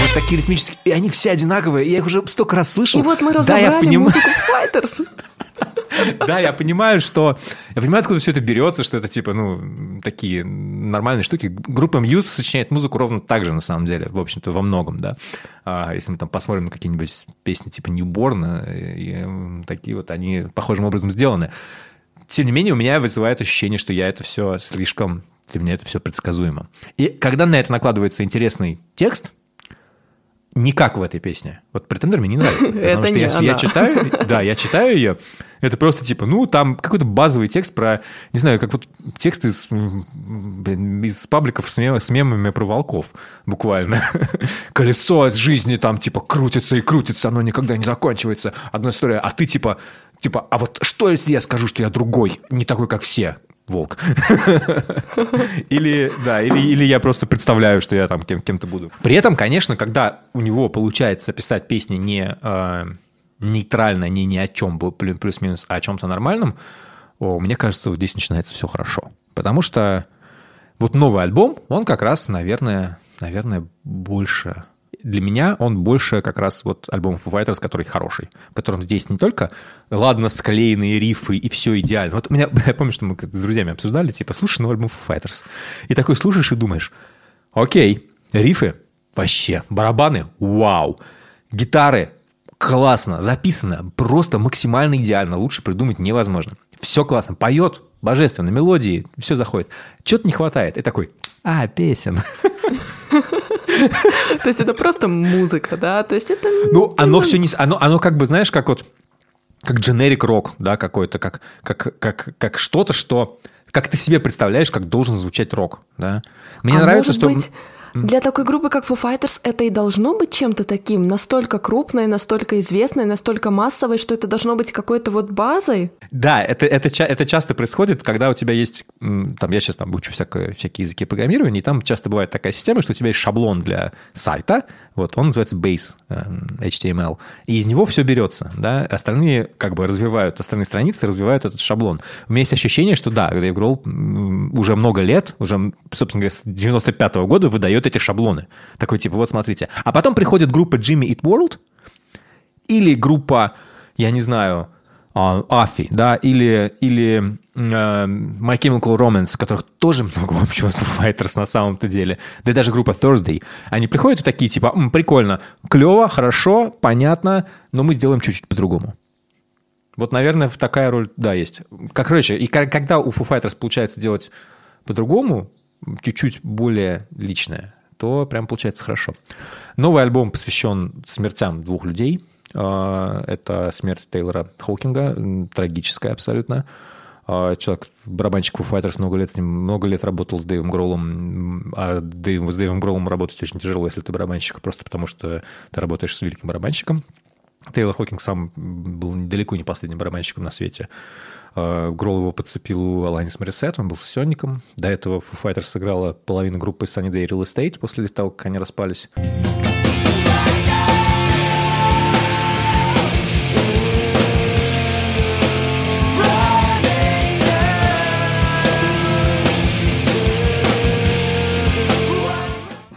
вот такие ритмические, и они все одинаковые, я их уже столько раз слышал. И вот мы Да, я разобрали понимаю- музыку Fighters. [LAUGHS] Да, я понимаю, что... Я понимаю, откуда все это берется, что это, типа, ну, такие нормальные штуки. Группа Muse сочиняет музыку ровно так же, на самом деле, в общем-то, во многом, да. А если мы там посмотрим на какие-нибудь песни типа Newborn, и, м, такие вот, они похожим образом сделаны. Тем не менее, у меня вызывает ощущение, что я это все слишком... Для меня это все предсказуемо. И когда на это накладывается интересный текст, не как в этой песне. Вот «Претендер» мне не нравится. [LAUGHS] Потому что я, читаю, [LAUGHS] да, я читаю ее, это просто типа, ну, там какой-то базовый текст про, не знаю, как вот текст из, блин, из пабликов с, мем- с мемами про волков, буквально. [LAUGHS] Колесо от жизни там типа крутится и крутится, оно никогда не заканчивается. Одна история, а ты типа, типа, а вот что, если я скажу, что я другой, не такой, как все? Волк. [LAUGHS] Или, да, или, или я просто представляю, что я там кем- кем-то буду. При этом, конечно, когда у него получается писать песни не э, нейтрально, не ни о чем, плюс-минус, а о чем-то нормальном, о, мне кажется, вот здесь начинается все хорошо. Потому что вот новый альбом, он как раз, наверное, наверное, больше... Для меня он больше как раз вот альбом Foo Fighters, который хороший, в котором здесь не только ладно склеенные рифы и все идеально. Вот у меня, [LAUGHS] я помню, что мы с друзьями обсуждали, типа, слушай новый альбом Foo Fighters. И такой слушаешь и думаешь, окей, рифы вообще, барабаны, вау, гитары классно, записано, просто максимально идеально, лучше придумать невозможно. Все классно, поет, божественно, мелодии, все заходит. Чего-то не хватает. И такой, а, песен. [LAUGHS] То есть это просто музыка, да? То есть это... Ну, оно все не... Оно, оно как бы, знаешь, как вот... Как дженерик рок, да, какой-то, как, как, как, как что-то, что... Как ты себе представляешь, как должен звучать рок, да? Мне а нравится, что... быть, для такой группы, как Foo Fighters, это и должно быть чем-то таким, настолько крупной, настолько известной, настолько массовой, что это должно быть какой-то вот базой? Да, это, это, это часто происходит, когда у тебя есть, там, я сейчас там учу всякое, всякие языки программирования, и там часто бывает такая система, что у тебя есть шаблон для сайта, вот, он называется Base э, HTML, и из него все берется, да, остальные как бы развивают, остальные страницы развивают этот шаблон. У меня есть ощущение, что да, Гролл м, уже много лет, уже, собственно говоря, с 95 года выдает эти шаблоны. Такой типа, вот смотрите. А потом приходит группа Jimmy Eat World, или группа, я не знаю, Афи, да, или, или э, My Chemical Romance, у которых тоже много общего с Foo Fighters на самом-то деле, да и даже группа Thursday, они приходят и такие типа, «М, прикольно, клево, хорошо, понятно, но мы сделаем чуть-чуть по-другому. Вот, наверное, такая роль, да, есть. Как, короче, и когда у Foo Fighters получается делать по-другому, чуть-чуть более личное, то прям получается хорошо. Новый альбом посвящен смертям двух людей. А, Это смерть Тейлора Хоукинга, м, трагическая абсолютно. А, Человек, барабанщик Foo Fighters, много лет с ним, много лет работал с Дэйвом Гроллом, м, а Дэйв- с Дэйвом Гроллом работать очень тяжело, если ты барабанщик, просто потому что ты работаешь с великим барабанщиком. Тейлор Хокинг сам был далеко не последним барабанщиком на свете. Э, Гролл его подцепил у Аланис Морисет, он был сессионником. До этого Foo Fighters сыграла половину группы Sunny Day Real Estate после того, как они распались.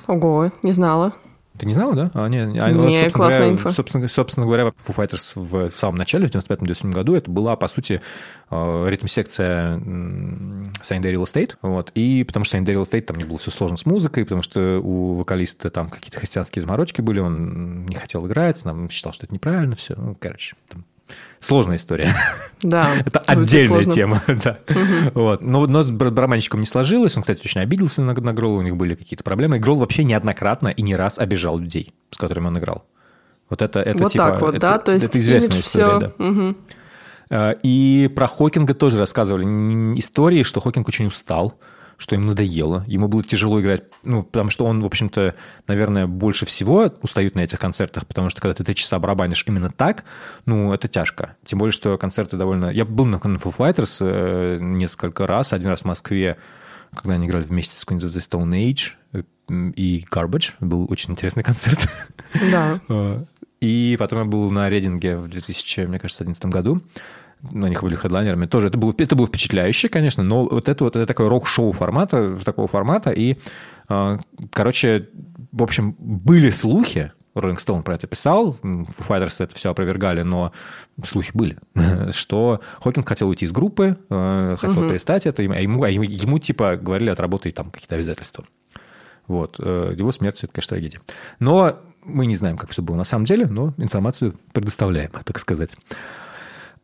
Ого, не знала. Ты не знала, да? А, не, а, Не, собственно классная говоря, инфа. Собственно, собственно говоря, Foo Fighters в, в самом начале, в 95-97 году, это была, по сути, э, ритм-секция Day Real Estate. Вот, и потому что Sunny Day Real Estate там не было все сложно с музыкой, потому что у вокалиста там какие-то христианские заморочки были, он не хотел играть, нам считал, что это неправильно все. Ну, короче, там сложная история. Да. [LAUGHS] Это отдельная сложно. тема, [LAUGHS] да. Вот. Но, но с бар- барабанщиком не сложилось. Он, кстати, очень обиделся на, на Гролла, у них были какие-то проблемы. И Гролл вообще неоднократно и не раз обижал людей, с которыми он играл. Вот это, это вот типа... так вот, это, да? То есть это известная история, все... да. Э, и про Хокинга тоже рассказывали истории, что Хокинг очень устал, что им надоело, ему было тяжело играть, ну, потому что он, в общем-то, наверное, больше всего устает на этих концертах, потому что когда ты три часа барабанишь именно так, ну, это тяжко. Тем более, что концерты довольно... Я был на Foo Fighters э, несколько раз, один раз в Москве, когда они играли вместе с Queens of the Stone Age э, и Garbage. Был очень интересный [LAUGHS] концерт. Да. И потом я был на Рединге в 2000, мне кажется, 2011 году на них были хедлайнерами. Тоже это было, это было впечатляюще, конечно, но вот это вот это такое рок-шоу формата, такого формата. И, а, короче, в общем, были слухи, Роллинг Стоун про это писал, Fighters это все опровергали, но слухи были, [LAUGHS] что Хокинг хотел уйти из группы, а, хотел угу. перестать это, а ему, а ему, ему типа говорили, отработай там какие-то обязательства. Вот. Э, его смерть – это, конечно, трагедия. Но мы не знаем, как все было на самом деле, но информацию предоставляем, [LAUGHS] так сказать.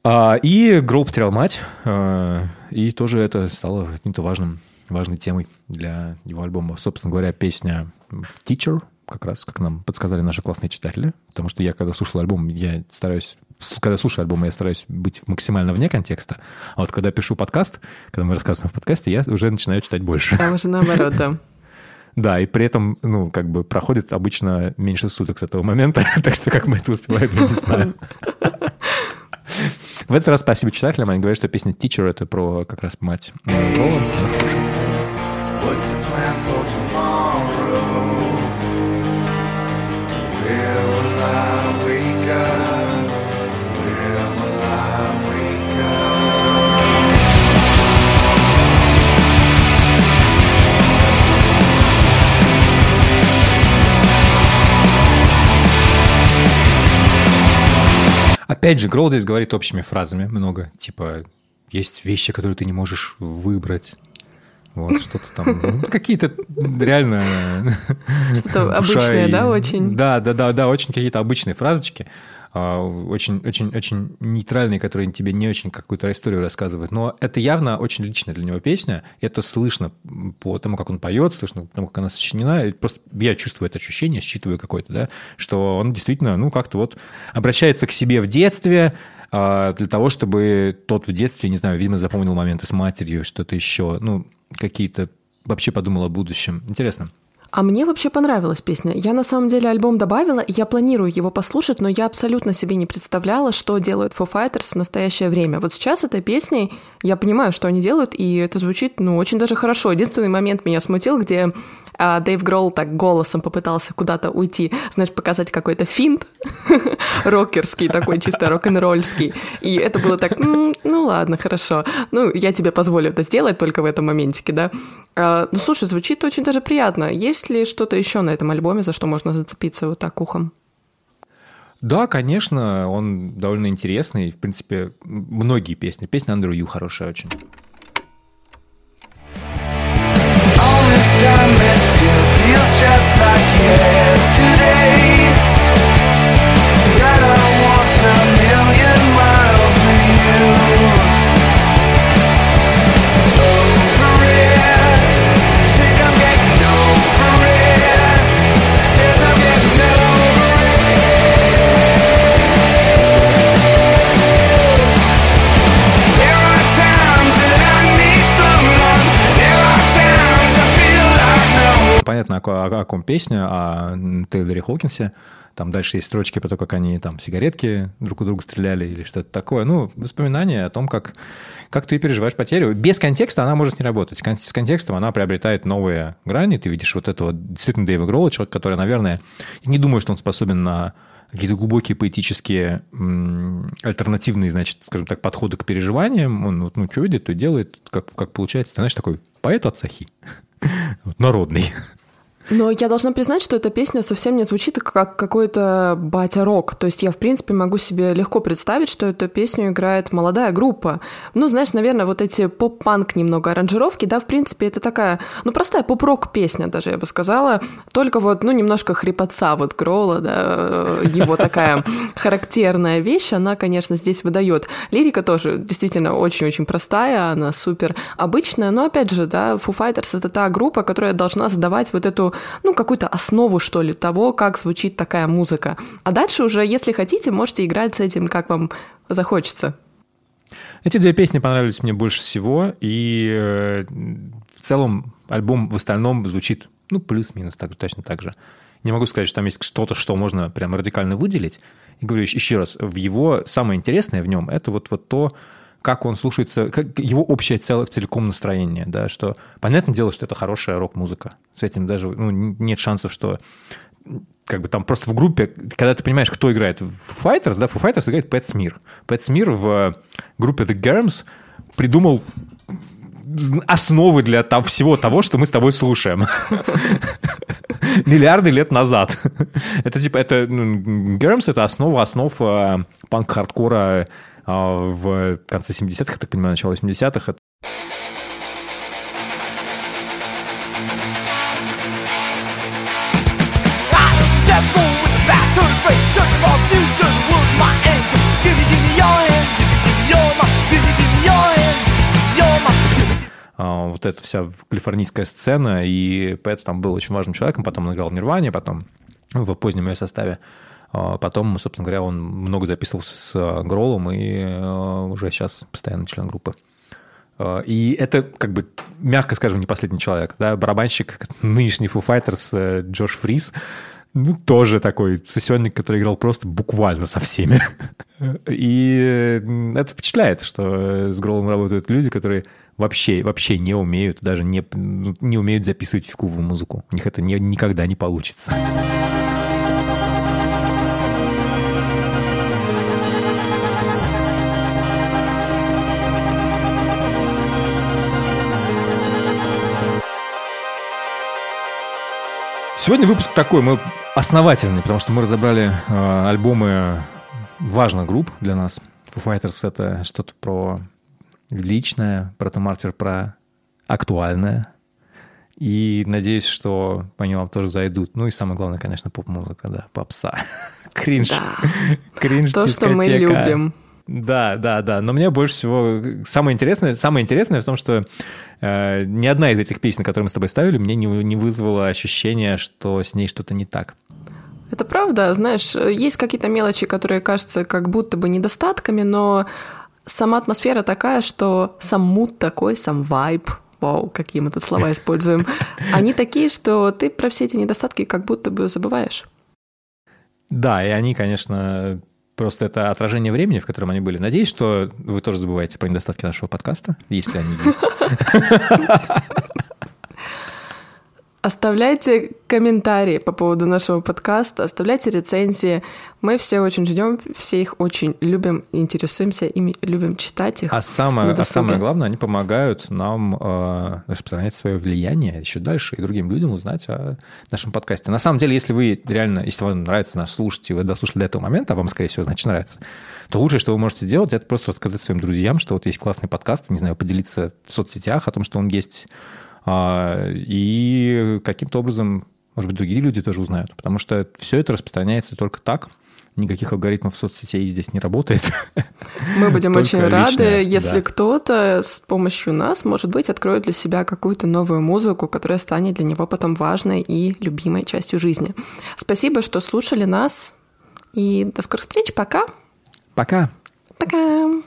А, и Гроу потерял мать, а, и тоже это стало каким-то важным, важной темой для его альбома. Собственно говоря, песня «Teacher», как раз, как нам подсказали наши классные читатели, потому что я, когда слушал альбом, я стараюсь когда слушаю альбом, я стараюсь быть максимально вне контекста. А вот когда пишу подкаст, когда мы рассказываем в подкасте, я уже начинаю читать больше. Там уже наоборот, да. [LAUGHS] Да, и при этом, ну, как бы проходит обычно меньше суток с этого момента, [LAUGHS] так что как мы это успеваем, я не знаю. [LAUGHS] В этот раз спасибо читателям. Они говорят, что песня Teacher — это про как раз мать. What's the plan for tomorrow? Опять же, Гролл здесь говорит общими фразами много. Типа, есть вещи, которые ты не можешь выбрать. Вот, что-то там, ну, какие-то реально... Что-то [LAUGHS] обычное, и... да, очень? Да, да, да, да, очень какие-то обычные фразочки. А, очень, очень, очень нейтральные, которые тебе не очень какую-то историю рассказывают. Но это явно очень личная для него песня. Это слышно по тому, как он поет, слышно по тому, как она сочинена. Просто я чувствую это ощущение, считываю какое-то, да, что он действительно, ну, как-то вот обращается к себе в детстве, а, для того, чтобы тот в детстве, не знаю, видимо, запомнил моменты с матерью, что-то еще, ну, какие-то вообще подумал о будущем. Интересно. А мне вообще понравилась песня. Я на самом деле альбом добавила, я планирую его послушать, но я абсолютно себе не представляла, что делают Foo Fighters в настоящее время. Вот сейчас этой песней я понимаю, что они делают, и это звучит, ну, очень даже хорошо. Единственный момент меня смутил, где а Дэйв Гролл так голосом попытался куда-то уйти, знаешь, показать какой-то финт [LAUGHS] рокерский, такой чисто рок-н-ролльский. И это было так, ну ладно, хорошо. Ну, я тебе позволю это сделать только в этом моментике, да. А, ну, слушай, звучит очень даже приятно. Есть ли что-то еще на этом альбоме, за что можно зацепиться вот так ухом? Да, конечно, он довольно интересный. В принципе, многие песни. Песня Andrew Ю хорошая очень. time feels just like yesterday. That I walked a million miles with you понятно, о, о, о ком песня, о Тейлоре Хокинсе. Там дальше есть строчки про то, как они там сигаретки друг у друга стреляли или что-то такое. Ну, воспоминания о том, как, как ты переживаешь потерю. Без контекста она может не работать. С контекстом она приобретает новые грани. Ты видишь вот этого действительно Дэйва Гролла, человек, который, наверное, не думаю, что он способен на какие-то глубокие поэтические альтернативные, значит, скажем так, подходы к переживаниям. Он вот, ну, что видит, то делает, как, как получается. Ты знаешь, такой поэт от Сахи. Народный. Но я должна признать, что эта песня совсем не звучит как какой-то батя-рок. То есть я, в принципе, могу себе легко представить, что эту песню играет молодая группа. Ну, знаешь, наверное, вот эти поп-панк немного аранжировки, да, в принципе, это такая, ну, простая поп-рок песня даже, я бы сказала. Только вот, ну, немножко хрипотца вот Грола, да, его такая характерная вещь, она, конечно, здесь выдает. Лирика тоже действительно очень-очень простая, она супер обычная, но, опять же, да, Foo Fighters — это та группа, которая должна задавать вот эту ну, какую-то основу, что ли, того, как звучит такая музыка. А дальше уже, если хотите, можете играть с этим, как вам захочется. Эти две песни понравились мне больше всего, и э, в целом альбом в остальном звучит, ну, плюс-минус так, точно так же. Не могу сказать, что там есть что-то, что можно прям радикально выделить. И говорю еще раз, в его самое интересное в нем это вот, вот то, как он слушается, как его общее целое, целиком настроение, да, что понятное дело, что это хорошая рок-музыка. С этим даже ну, нет шансов, что как бы там просто в группе, когда ты понимаешь, кто играет в Fighters, да, Foo Fighters играет Пэт Смир. Пэт Смир в группе The Germs придумал основы для там, всего того, что мы с тобой слушаем. [LAUGHS] Миллиарды лет назад. [LAUGHS] это типа, это, ну, Germs — это основа основ э, панк-хардкора э, в конце 70-х, я так понимаю, начало 80-х. А, вот эта вся калифорнийская сцена, и Пэт там был очень важным человеком, потом он играл в Нирване, потом в позднем ее составе. А, потом, собственно говоря, он много записывался с а, Гролом и уже сейчас постоянно член группы. И это, как бы, мягко скажем, не последний человек. Да? Барабанщик нынешний Foo Fighters э, Джош Фрис, ну, тоже такой сессионник, который играл просто буквально со всеми. [LAUGHS] И э, это впечатляет, что с Гролом работают люди, которые вообще, вообще не умеют, даже не, не умеют записывать фиговую музыку. У них это не, никогда не получится. Сегодня выпуск такой, мы основательный, потому что мы разобрали э, альбомы важных групп для нас. Foo Fighters — это что-то про личное, протомартир про актуальное. И надеюсь, что они вам тоже зайдут. Ну и самое главное, конечно, поп-музыка, да, попса. [LAUGHS] Кринж. Да. Кринж То, что мы любим. Да, да, да. Но мне больше всего самое интересное, самое интересное в том, что э, ни одна из этих песен, которые мы с тобой ставили, мне не, не вызвала ощущения, что с ней что-то не так. Это правда, знаешь, есть какие-то мелочи, которые кажутся как будто бы недостатками, но сама атмосфера такая, что сам мут такой, сам вайб, вау, какие мы тут слова [LAUGHS] используем, они такие, что ты про все эти недостатки как будто бы забываешь. Да, и они, конечно, просто это отражение времени, в котором они были. Надеюсь, что вы тоже забываете про недостатки нашего подкаста, если они есть. Оставляйте комментарии по поводу нашего подкаста, оставляйте рецензии. Мы все очень ждем, все их очень любим, интересуемся ими, любим читать их. А самое, а самое главное, они помогают нам э, распространять свое влияние еще дальше и другим людям узнать о нашем подкасте. На самом деле, если вы реально, если вам нравится нас слушать, и вы дослушали до этого момента, а вам, скорее всего, значит, нравится, то лучшее, что вы можете сделать, это просто рассказать своим друзьям, что вот есть классный подкаст, не знаю, поделиться в соцсетях о том, что он есть и каким-то образом, может быть, другие люди тоже узнают, потому что все это распространяется только так, никаких алгоритмов соцсетей здесь не работает. Мы будем очень рады, если кто-то с помощью нас, может быть, откроет для себя какую-то новую музыку, которая станет для него потом важной и любимой частью жизни. Спасибо, что слушали нас, и до скорых встреч. Пока. Пока. Пока.